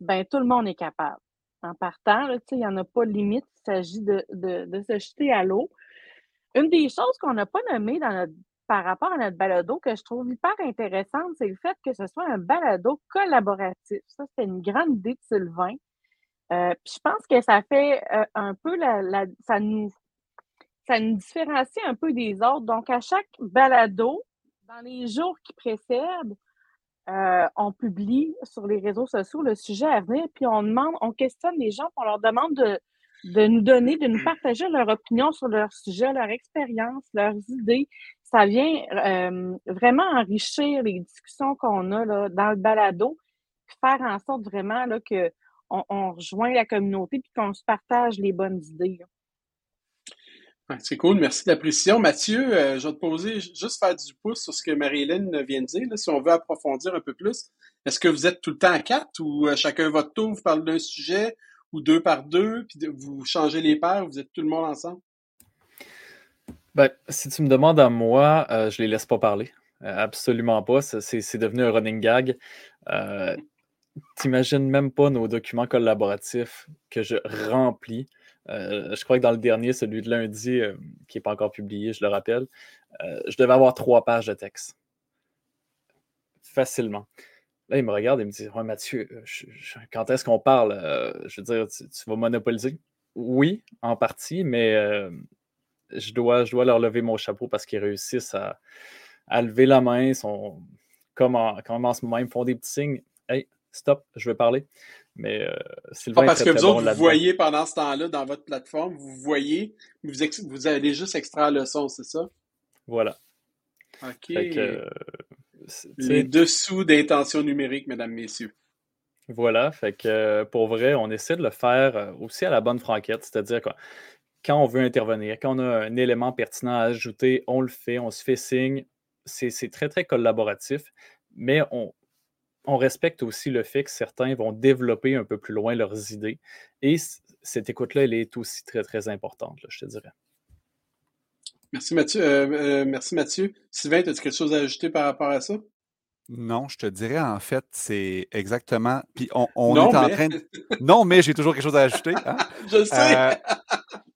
ben tout le monde est capable. En partant, il n'y en a pas de limite, il s'agit de, de, se jeter à l'eau. Une des choses qu'on n'a pas nommées dans notre, par rapport à notre balado que je trouve hyper intéressante, c'est le fait que ce soit un balado collaboratif. Ça, c'est une grande idée de Sylvain. Euh, je pense que ça fait euh, un peu la, ça nous ça nous différencie un peu des autres. Donc, à chaque balado, dans les jours qui précèdent, euh, on publie sur les réseaux sociaux le sujet à venir, puis on demande, on questionne les gens, on leur demande de, de nous donner, de nous partager leur opinion sur leur sujet, leur expérience, leurs idées. Ça vient euh, vraiment enrichir les discussions qu'on a là, dans le balado, puis faire en sorte vraiment là, que on, rejoint la communauté puis qu'on se partage les bonnes idées. C'est cool, merci de la précision. Mathieu, euh, je vais te poser, juste faire du pouce sur ce que Marie-Hélène vient de dire, si on veut approfondir un peu plus. Est-ce que vous êtes tout le temps à quatre ou euh, chacun votre tour, vous parlez d'un sujet ou deux par deux, puis vous changez les paires, vous êtes tout le monde ensemble? Ben, si tu me demandes à moi, je euh, je les laisse pas parler. absolument pas. C'est devenu un running gag. T'imagines même pas nos documents collaboratifs que je remplis. Euh, je crois que dans le dernier, celui de lundi, euh, qui n'est pas encore publié, je le rappelle, euh, je devais avoir trois pages de texte. Facilement. Là, il me regarde et me dit Mathieu, quand est-ce qu'on parle? Je veux dire, tu, vas monopoliser Oui, en partie, mais je, dois, je dois leur lever mon chapeau parce qu'ils réussissent à, lever la main. Sont, comme, en, en ce moment, ils me font des petits signes Hey, stop, je vais parler. Mais euh, Sylvain. parce que vous autres, vous voyez pendant ce temps-là dans votre plateforme, vous voyez, vous, vous allez juste extraire le son, c'est ça? Voilà. OK. Euh, Les dessous d'intention numérique, mesdames, messieurs. Voilà. Fait que euh, pour vrai, on essaie de le faire aussi à la bonne franquette, c'est-à-dire quoi. Quand on veut intervenir, quand on a un élément pertinent à ajouter, on le fait, on se fait signe. C'est très, très collaboratif, mais on, on respecte aussi le fait que certains vont développer un peu plus loin leurs idées. Et cette écoute-là, elle est aussi très, très importante, je te dirais. Merci Mathieu. Euh, euh, merci Mathieu. Sylvain, as-tu quelque chose à ajouter par rapport à ça? Non, je te dirais en fait, c'est exactement. Puis on, est en train de. *laughs* Non, mais j'ai toujours quelque chose à ajouter. Hein. je sais. Euh,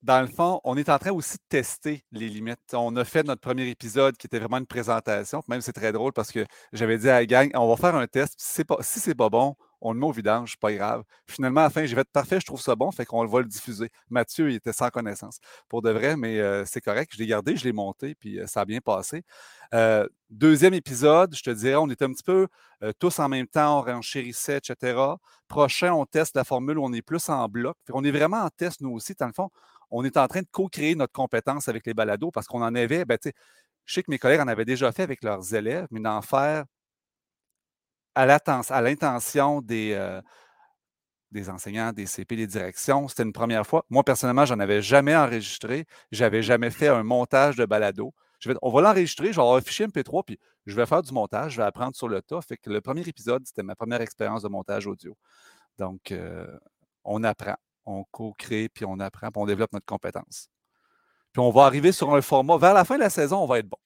dans le fond, on est en train aussi de tester les limites. On a fait notre premier épisode qui était vraiment une présentation. Même c'est très drôle parce que j'avais dit à la gang, on va faire un test. Pas, si c'est pas bon, on le met au vidange, pas grave. Finalement, à la fin, j'ai fait parfait, je trouve ça bon, fait qu'on va le diffuser. Mathieu, il était sans connaissance pour de vrai, mais euh, c'est correct. Je l'ai gardé, je l'ai monté, puis euh, ça a bien passé. Euh, deuxième épisode, je te dirais, on était un petit peu tous en même temps, on renchérissait, etc. Prochain, on teste la formule on est plus en bloc. on est vraiment en test, nous aussi. Dans le fond, on est en train de co-créer notre compétence avec les balados parce qu'on en avait, ben, je sais que mes collègues en avaient déjà fait avec leurs élèves, mais d'en faire à l'intention des, euh, des enseignants, des CP, des directions, c'était une première fois. Moi, personnellement, je n'en avais jamais enregistré. Je n'avais jamais fait un montage de balado. Je vais, on va l'enregistrer, je vais avoir un fichier MP3, puis je vais faire du montage, je vais apprendre sur le tas. Fait que le premier épisode, c'était ma première expérience de montage audio. Donc, euh, on apprend on co-crée, puis on apprend, puis on développe notre compétence. Puis on va arriver sur un format. Vers la fin de la saison, on va être bon.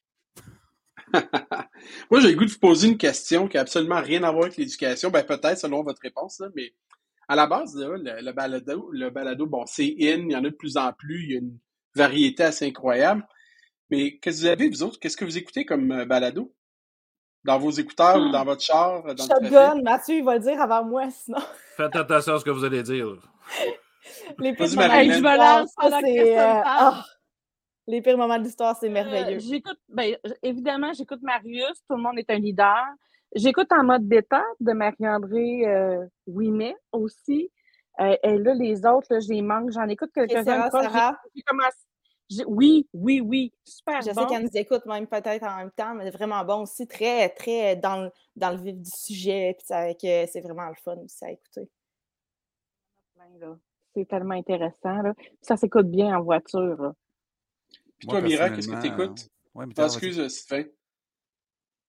*laughs* Moi, j'ai le goût de vous poser une question qui n'a absolument rien à voir avec l'éducation. Ben, peut-être selon votre réponse, mais à la base, le, balado, le balado, bon, c'est in, il y en a de plus en plus, il y a une variété assez incroyable. Mais qu'est-ce que vous avez, vous autres? Qu'est-ce que vous écoutez comme euh, balado? Dans vos écouteurs ou hmm. dans votre char? Dans Shotgun, Mathieu, il va le dire avant moi, sinon. Faites attention à ce que vous allez dire. les moments de l'histoire, c'est... Euh, ah! Les pires moments de l'histoire, c'est merveilleux. j'écoute, ben, évidemment, j'écoute Marius, tout le monde est un leader. J'écoute en mode bêta de Marie-André euh, Ouimet aussi. Euh, et là, les autres, là, je les manque. J'en écoute quelques-uns. Oui, oui, oui. Super Je sais qu'elle nous écoute même peut-être en même temps, mais vraiment bon aussi. Très, très dans le, dans le vif du sujet. Puis c'est vraiment le fun aussi à écouter. C'est tellement intéressant. Là. Ça s'écoute bien en voiture. Puis toi, Mira, qu'est-ce que tu écoutes? Ouais, ah, excuse, Sylvain.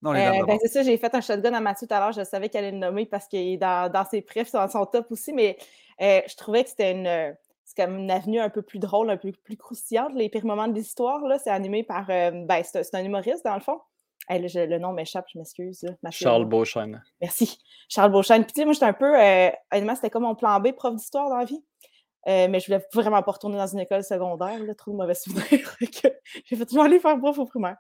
Non, euh, ben, c'est ça, j'ai fait un shotgun à Mathieu tout à l'heure. Je savais qu'elle allait le nommer parce qu'il est dans, dans ses prefs, dans son top aussi, mais euh, je trouvais que c'était une, c'est comme une avenue un peu plus drôle, un peu plus croustillante. Les pires moments de l'histoire, c'est animé par. Euh, ben, c'est un humoriste, dans le fond. le nom m'échappe, je m'excuse. Charles Beauchesne. Merci. Charles Beauchesne. Puis, tu sais, moi, j'étais un peu. Euh, c'était comme mon plan B, prof d'histoire dans la vie. Euh, mais je voulais vraiment pas retourner dans une école secondaire, là, trop de mauvais souvenirs. *laughs* j'ai fait toujours aller faire prof au primaire.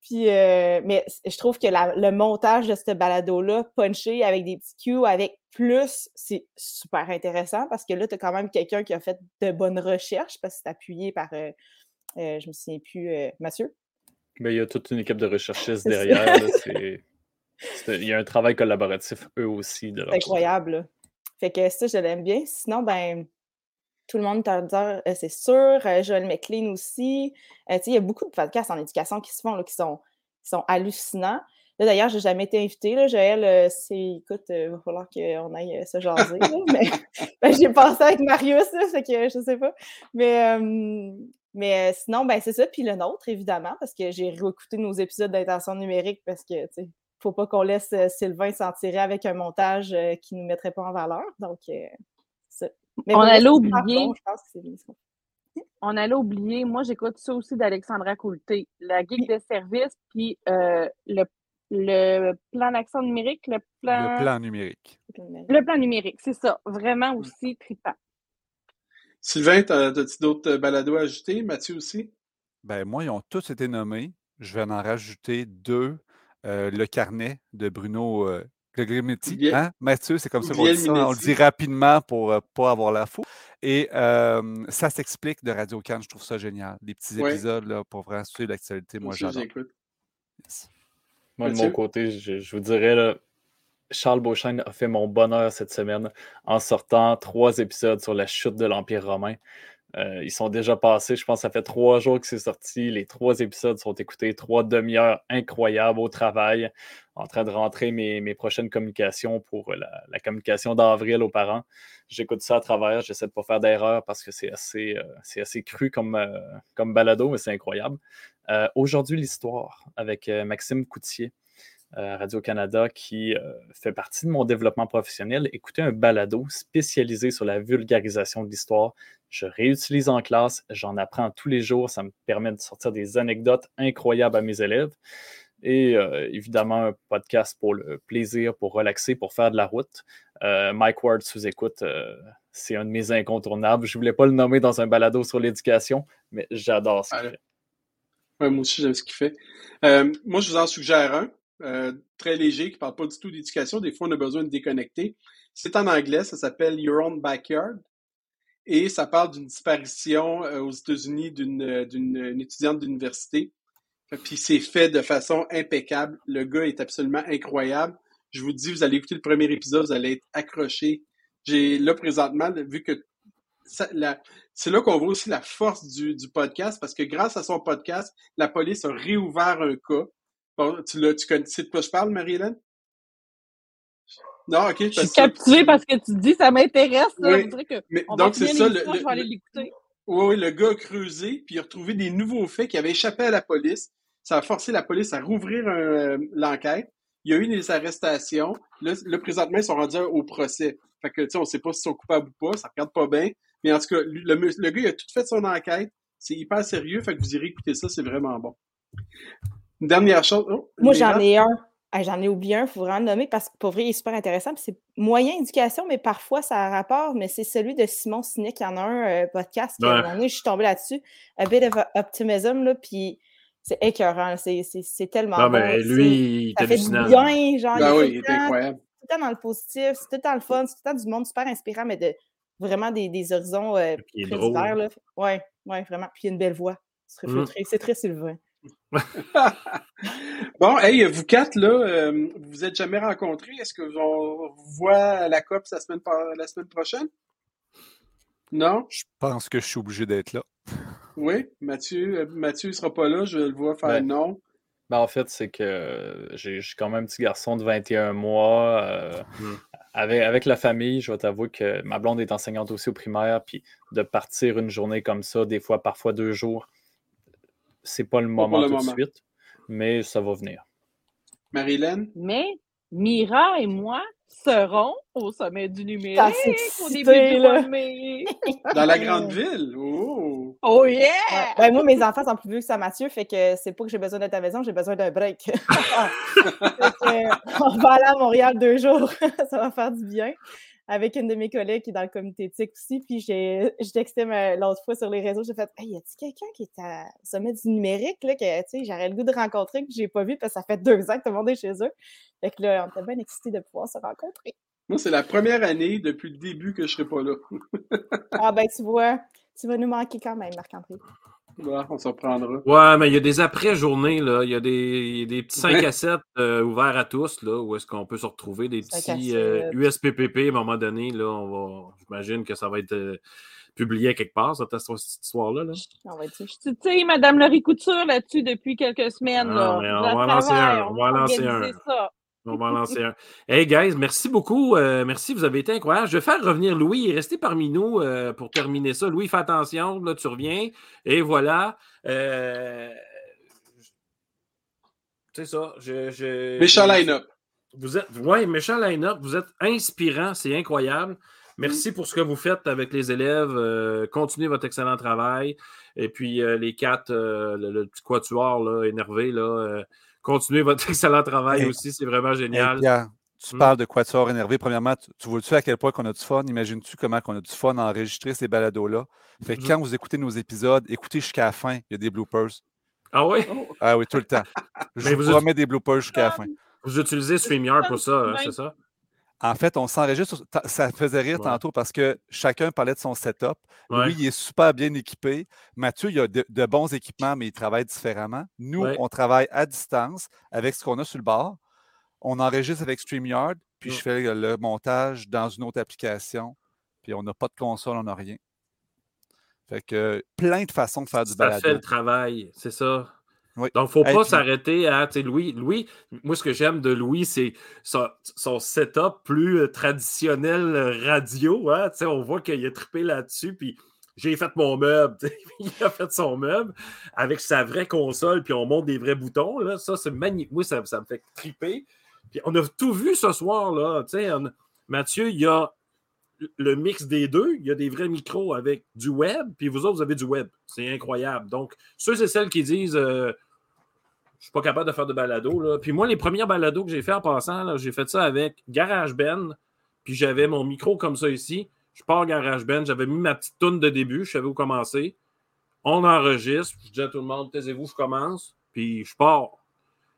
Puis, euh, mais je trouve que le montage de ce balado-là, punché avec des petits cues, avec plus, c'est super intéressant parce que là, tu as quand même quelqu'un qui a fait de bonnes recherches parce que c'est appuyé par, euh, je me souviens plus, Mathieu. Mais il y a toute une équipe de recherchistes *laughs* derrière. il y a un travail collaboratif, eux aussi. C'est incroyable. Fait que ça, je l'aime bien. Sinon, ben, tout le monde t'a dit, euh, c'est sûr. Euh, Joël McLean aussi. Euh, il y a beaucoup de podcasts en éducation qui se font, là, qui, sont, sont hallucinants. D'ailleurs, je n'ai jamais été invitée. Là. Joël, c'est, écoute, il va falloir qu'on aille se jaser. *laughs* mais ben, j'ai pensé avec Marius, là, fait que je sais pas. Mais, mais sinon, ben, c'est ça. Puis le nôtre, évidemment, parce que j'ai réécouté nos épisodes d'intention numérique parce que, tu faut pas qu'on laisse Sylvain s'en tirer avec un montage qui ne nous mettrait pas en valeur. Donc, ça on allait oublier. on allait oublier, moi j'écoute ça aussi d'Alexandra Coulté, la geek de service, puis euh, le, le, plan d'action numérique, le plan. Le plan numérique. Le plan numérique, c'est ça. Vraiment aussi trippant. Sylvain, as-tu d'autres balados à ajouter? Mathieu aussi? Ben, moi, ils ont tous été nommés. Je vais en rajouter deux. Euh, le carnet de Bruno euh, le hein? Mathieu, c'est comme ça qu'on dit ça. On le dit rapidement pour ne pas avoir la fou. Et ça s'explique de Radio Cannes. Je trouve ça génial. Des petits épisodes là, pour vraiment suivre l'actualité. Moi, j'adore. Moi, de mon côté, je, vous dirais, Charles Beauchesne a fait mon bonheur cette semaine en sortant trois épisodes sur la chute de l'Empire romain. Euh, ils sont déjà passés, je pense que ça fait trois jours que c'est sorti. Les trois épisodes sont écoutés, trois demi-heures incroyables au travail, en train de rentrer mes, prochaines communications pour la, communication d'avril aux parents. J'écoute ça à travers, j'essaie de ne pas faire d'erreur parce que c'est assez, euh, cru comme, euh, comme balado, mais c'est incroyable. Aujourd'hui, l'histoire avec Maxime Coutier. Radio-Canada qui fait partie de mon développement professionnel, écouter un balado spécialisé sur la vulgarisation de l'histoire. Je réutilise en classe, j'en apprends tous les jours, ça me permet de sortir des anecdotes incroyables à mes élèves. Et évidemment, un podcast pour le plaisir, pour relaxer, pour faire de la route. Mike Ward sous écoute, c'est un de mes incontournables. Je ne voulais pas le nommer dans un balado sur l'éducation, mais j'adore ce qu'il fait. moi aussi, j'aime ce qu'il fait. moi, je vous en suggère un. Euh, très léger, qui ne parle pas du tout d'éducation. Des fois, on a besoin de déconnecter. C'est en anglais, ça s'appelle Your Own Backyard. Et ça parle d'une disparition euh, aux États-Unis euh, d'une étudiante d'université. Puis c'est fait de façon impeccable. Le gars est absolument incroyable. Je vous dis, vous allez écouter le premier épisode, vous allez être accroché. J'ai là présentement, vu que c'est là qu'on voit aussi la force du, du, podcast, parce que grâce à son podcast, la police a réouvert un cas tu, tu connais, de quoi je parle, Marie-Hélène? Non, ok. Je suis captivée parce que tu dis ça m'intéresse. Oui, donc, c'est ça. Le, je vais aller l'écouter. Oui, oui, le gars a creusé, puis il a retrouvé des nouveaux faits qui avaient échappé à la police. Ça a forcé la police à rouvrir euh, l'enquête. Il y a eu des arrestations. Là, présentement, ils sont rendus au procès. Fait que, tu sais, on sait pas s'ils sont coupables ou pas. Ça regarde pas bien. Mais en tout cas, le, le gars, il a tout fait son enquête. C'est hyper sérieux. Fait que vous irez écouter ça. C'est vraiment bon dernière chose. Oh, Moi, j'en ai un. Ah, j'en ai oublié un, il faut vraiment le nommer parce que pour vrai, il est super intéressant. C'est moyen éducation, mais parfois ça a rapport, mais c'est celui de Simon Sinek. Il y en a un euh, podcast qui, à un moment donné, je suis tombée là-dessus. A bit of optimism, là, puis c'est écœurant. C'est tellement. Non, mais lui, il est hallucinant. Bien, genre, ben oui, il est incroyable. Tout le temps dans le positif, c'est tout le temps le fun, c'est tout le temps du monde super inspirant, mais de vraiment des, des horizons euh, très divers. Oui, ouais, vraiment. Puis il y a une belle voix. Mmh. C'est très Sylvain. *laughs* bon, hey, vous quatre, là, euh, vous vous êtes jamais rencontrés. Est-ce que vous voit à la COP la semaine, la semaine prochaine? Non? Je pense que je suis obligé d'être là. Oui, Mathieu, euh, Mathieu ne sera pas là, je le vois faire ben, non. Ben en fait, c'est que j'ai quand même un petit garçon de 21 mois. Euh, mmh. avec, avec la famille, je vais t'avouer que ma blonde est enseignante aussi au primaire, puis de partir une journée comme ça, des fois, parfois deux jours, c'est pas le moment tout de suite, mais ça va venir. Marilyn? Mais Mira et moi seront au sommet du numérique au début du mois de mai. Dans la grande ville? Oh, oh yeah! Ben, moi, mes enfants sont plus vieux que ça, Mathieu, fait que c'est pas que j'ai besoin d'être à la maison, j'ai besoin d'un break. *laughs* on va aller à Montréal deux jours, *laughs* ça va faire du bien avec une de mes collègues qui est dans le comité éthique aussi. Puis j'ai, je textais l'autre fois sur les réseaux, j'ai fait Hey, y a-t-il quelqu'un qui est à sommet du numérique là, que j'aurais le goût de rencontrer que j'ai pas vu parce que ça fait deux ans que tout le monde est chez eux? Fait que là, on était bien excités de pouvoir se rencontrer. Moi, c'est la première année depuis le début que je serai pas là. ah ben tu vois, tu vas nous manquer quand même, Marc-André. Ouais, on s'en prendra. Ouais, mais il y a des après-journées, là. Il y a des, des petits 5 à 7 euh, ouverts à tous, là, où est-ce qu'on peut se retrouver des petits USPPP euh, à un moment donné, là. On va, j'imagine que ça va être euh, publié quelque part, cette, histoire-là. Là. Tu sais, Madame Laurie Couture là-dessus depuis quelques semaines. Ah, là. on, va lancer un, on va lancer un. Ça. On va en lancer un. Hey guys, merci beaucoup. Euh, merci, vous avez été incroyable. Je vais faire revenir Louis. Il est resté parmi nous euh, pour terminer ça. Louis, fais attention. Là, tu reviens. Et voilà. Euh, c'est ça. Je, méchant line-up. Vous êtes, oui, méchant line-up. Vous êtes inspirant. C'est incroyable. Merci pour ce que vous faites avec les élèves. continuez votre excellent travail. Et puis, les quatre, le, petit quatuor là, énervé, là, continuez votre *laughs* excellent travail aussi. C'est vraiment génial. tu hmm. parles de Quatuor énervé. Premièrement, tu, vois-tu à quel point on a du fun? Imagines-tu comment on a du fun à enregistrer ces balados-là? Fait que hmm. quand vous écoutez nos épisodes, écoutez jusqu'à la fin. Il y a des bloopers. Ah oui? Ah oui, tout le temps. *laughs* Je vous, promets des bloopers jusqu'à la fin. Vous utilisez StreamYard pour ça, hein, c'est ça? En fait, on s'enregistre. Ça faisait rire tantôt parce que chacun parlait de son setup. Lui, il est super bien équipé. Mathieu, il a de, bons équipements, mais il travaille différemment. Nous, on travaille à distance avec ce qu'on a sur le bord. On enregistre avec StreamYard, puis je fais le montage dans une autre application. Puis on n'a pas de console, on n'a rien. Fait que plein de façons de faire du balado. Ça fait le travail, c'est ça. Donc, il ne faut pas s'arrêter à. Louis, Louis, moi, ce que j'aime de Louis, c'est son, setup plus euh, traditionnel euh, radio. Hein, on voit qu'il a trippé là-dessus. Puis j'ai fait mon meuble. *laughs* il a fait son meuble avec sa vraie console. Puis on monte des vrais boutons. Là. Ça, c'est magnifique. Moi, ça, me fait tripper. Puis on a tout vu ce soir. là. Mathieu, il y a le mix des deux. Il y a des vrais micros avec du web, puis vous autres, vous avez du web. C'est incroyable. Donc, ceux et celles qui disent euh, je suis pas capable de faire de balado. Là. Puis moi, les premiers balados que j'ai fait en passant, j'ai fait ça avec GarageBand, puis j'avais mon micro comme ça ici. Je pars GarageBand, j'avais mis ma petite toune de début, je savais où commencer. On enregistre, je dis à tout le monde, taisez-vous, je commence, puis je pars.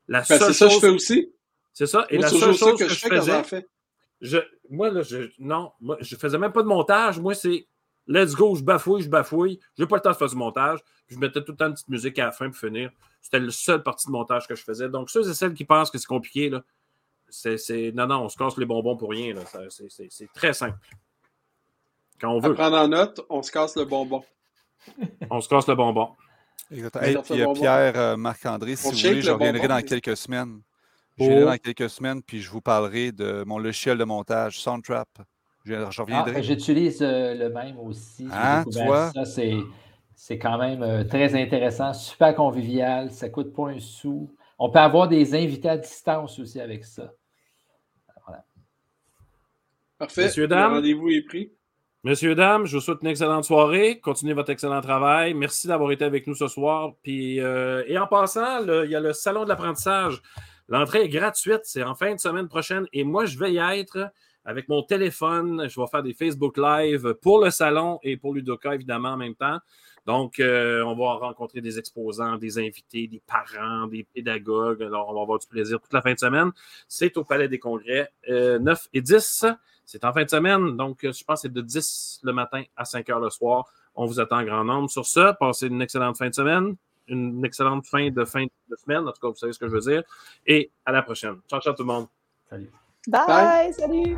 La ben, c'est ça que je fais aussi. C'est ça. Et la seule chose que, je, faisais, je, moi, là, je, non, moi, je faisais même pas de montage. Moi, c'est let's go, je bafouille, je bafouille. J'ai pas le temps de faire du montage. je mettais tout le temps une petite musique à la fin pour finir. C'était la seule partie de montage que je faisais. Donc, ceux et celles qui pensent que c'est compliqué, là, c'est, non, non, on se casse les bonbons pour rien. C'est, très simple. Quand on veut. prendre en note, on se casse le bonbon. *laughs* on se casse le bonbon. Exactement. Et puis, euh, Pierre, euh, Marc-André, si vous voulez, je reviendrai dans quelques semaines. Je viendrai oh. dans quelques semaines, puis je vous parlerai de mon logiciel de montage, Soundtrap. Je, reviendrai. Ah, j'utilise euh, le même aussi. Ah, tu vois? Ça, c'est quand même euh, très intéressant, super convivial, ça ne coûte pas un sou. On peut avoir des invités à distance aussi avec ça. Parfait. Messieurs, dames, rendez-vous est pris. Messieurs, dames, je vous souhaite une excellente soirée. Continuez votre excellent travail. Merci d'avoir été avec nous ce soir. Puis, euh, et en passant, il y a le salon de l'apprentissage. L'entrée est gratuite. C'est en fin de semaine prochaine. Et moi, je vais y être avec mon téléphone. Je vais faire des Facebook Live pour le salon et pour Ludoka, évidemment, en même temps. Donc, euh, on va rencontrer des exposants, des invités, des parents, des pédagogues. Alors, on va avoir du plaisir toute la fin de semaine. C'est au Palais des Congrès, 9 euh, et 10 C'est en fin de semaine, donc je pense que c'est de 10 le matin à 5 heures le soir. On vous attend en grand nombre. Sur ce, passez une excellente fin de semaine, une excellente fin de fin de semaine. En tout cas, vous savez ce que je veux dire. Et à la prochaine. Ciao, ciao tout le monde. Salut. Bye. Salut.